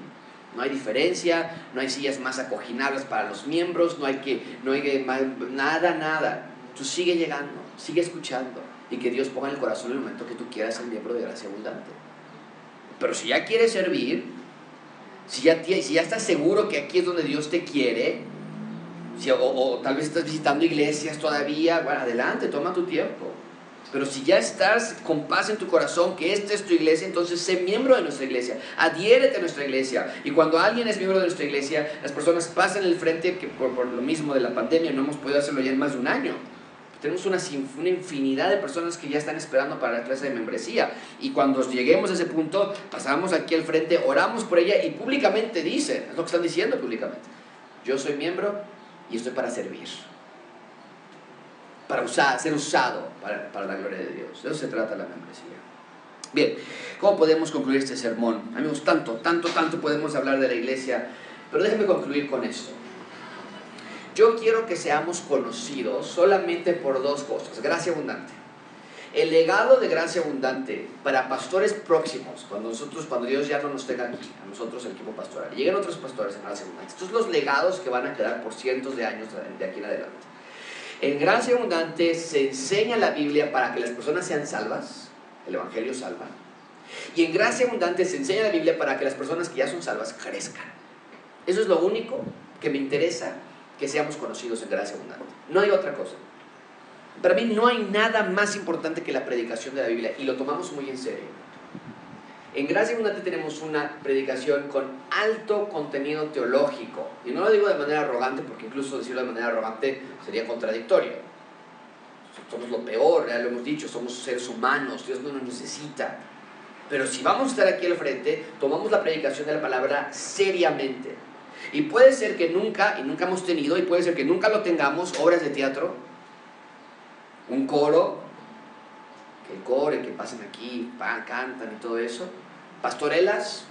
No hay diferencia, no hay sillas más acoginables para los miembros, no hay que, no hay nada, nada. Tú sigue llegando, sigue escuchando y que Dios ponga en el corazón el momento que tú quieras ser miembro de gracia abundante. Pero si ya quieres servir, si ya, si ya estás seguro que aquí es donde Dios te quiere, si, o, o, tal vez estás visitando iglesias todavía, bueno, adelante, toma tu tiempo. Pero si ya estás con paz en tu corazón, que esta es tu iglesia, entonces sé miembro de nuestra iglesia, adhiérete a nuestra iglesia. Y cuando alguien es miembro de nuestra iglesia, las personas pasan el frente, que por, por lo mismo de la pandemia no hemos podido hacerlo ya en más de un año tenemos una, una, infinidad de personas que ya están esperando para la clase de membresía. Y cuando lleguemos a ese punto, pasamos aquí al frente, oramos por ella y públicamente dicen, es lo que están diciendo públicamente, yo soy miembro y estoy para servir. Para usar, ser usado para, para la gloria de Dios. De eso se trata la membresía. Bien, ¿cómo podemos concluir este sermón? Amigos, tanto, tanto, tanto podemos hablar de la iglesia, pero déjenme concluir con esto. Yo quiero que seamos conocidos solamente por dos cosas. Gracia abundante. El legado de gracia abundante para pastores próximos, cuando nosotros, cuando Dios ya no nos tenga aquí, a nosotros el equipo pastoral, lleguen otros pastores en gracia abundante. Estos son los legados que van a quedar por cientos de años de aquí en adelante. En gracia abundante se enseña la Biblia para que las personas sean salvas, el Evangelio salva. Y en gracia abundante se enseña la Biblia para que las personas que ya son salvas crezcan. Eso es lo único que me interesa que seamos conocidos en gracia abundante. No hay otra cosa. Para mí no hay nada más importante que la predicación de la Biblia y lo tomamos muy en serio. En Gracia Abundante tenemos una predicación con alto contenido teológico. Y no lo digo de manera arrogante, porque incluso decirlo de manera arrogante sería contradictorio. Somos lo peor, ya lo hemos dicho, somos seres humanos, Dios no nos necesita. Pero si vamos a estar aquí al frente, tomamos la predicación de la palabra seriamente. Y puede ser que nunca, y nunca hemos tenido, y puede ser que nunca lo tengamos, obras de teatro, un coro, que core, que pasen aquí, cantan y todo eso, pastorelas,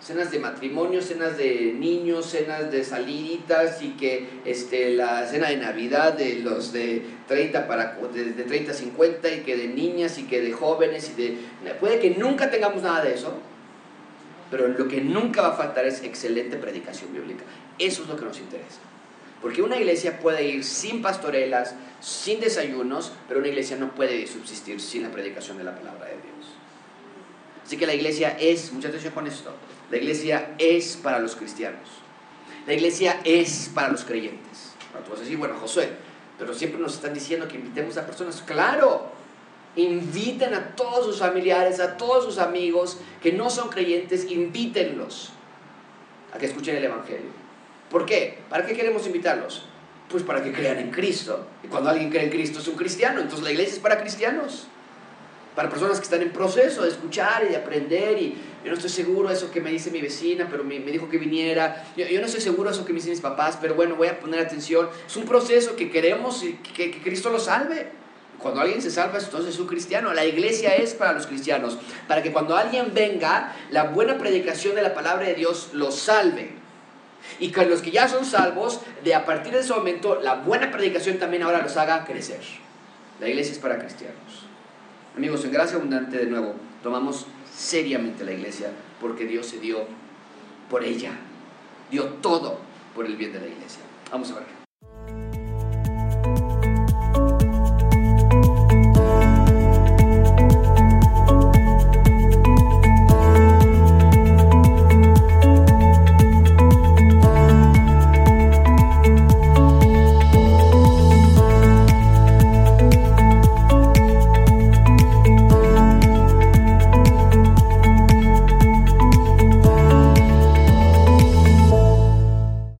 cenas de matrimonio, cenas de niños, cenas de saliditas y que este, la cena de Navidad de los de 30 para de, de 30 a 50 y que de niñas y que de jóvenes y de puede que nunca tengamos nada de eso, pero lo que nunca va a faltar es excelente predicación bíblica. Eso es lo que nos interesa. Porque una iglesia puede ir sin pastorelas, sin desayunos, pero una iglesia no puede subsistir sin la predicación de la palabra de Dios. Así que la iglesia es, mucha atención con esto, la iglesia es para los cristianos. La iglesia es para los creyentes. tú vas a decir, bueno, Josué, pero siempre nos están diciendo que invitemos a personas. Claro, inviten a todos sus familiares, a todos sus amigos que no son creyentes, invítenlos a que escuchen el Evangelio. ¿Por qué? ¿Para qué queremos invitarlos? Pues para que crean en Cristo. Y cuando alguien cree en Cristo es un cristiano. Entonces la iglesia es para cristianos. Para personas que están en proceso de escuchar y de aprender. Y yo no estoy seguro de eso que me dice mi vecina, pero me, dijo que viniera. Yo, no estoy seguro de eso que me dicen mis papás, pero bueno, voy a poner atención. Es un proceso que queremos que, que Cristo lo salve. Cuando alguien se salva, entonces es un cristiano. La iglesia es para los cristianos. Para que cuando alguien venga, la buena predicación de la palabra de Dios los salve. Y que los que ya son salvos, de a partir de ese momento, la buena predicación también ahora los haga crecer. La iglesia es para cristianos. Amigos, en gracia abundante de nuevo, tomamos seriamente la iglesia porque Dios se dio por ella. Dio todo por el bien de la iglesia. Vamos a ver.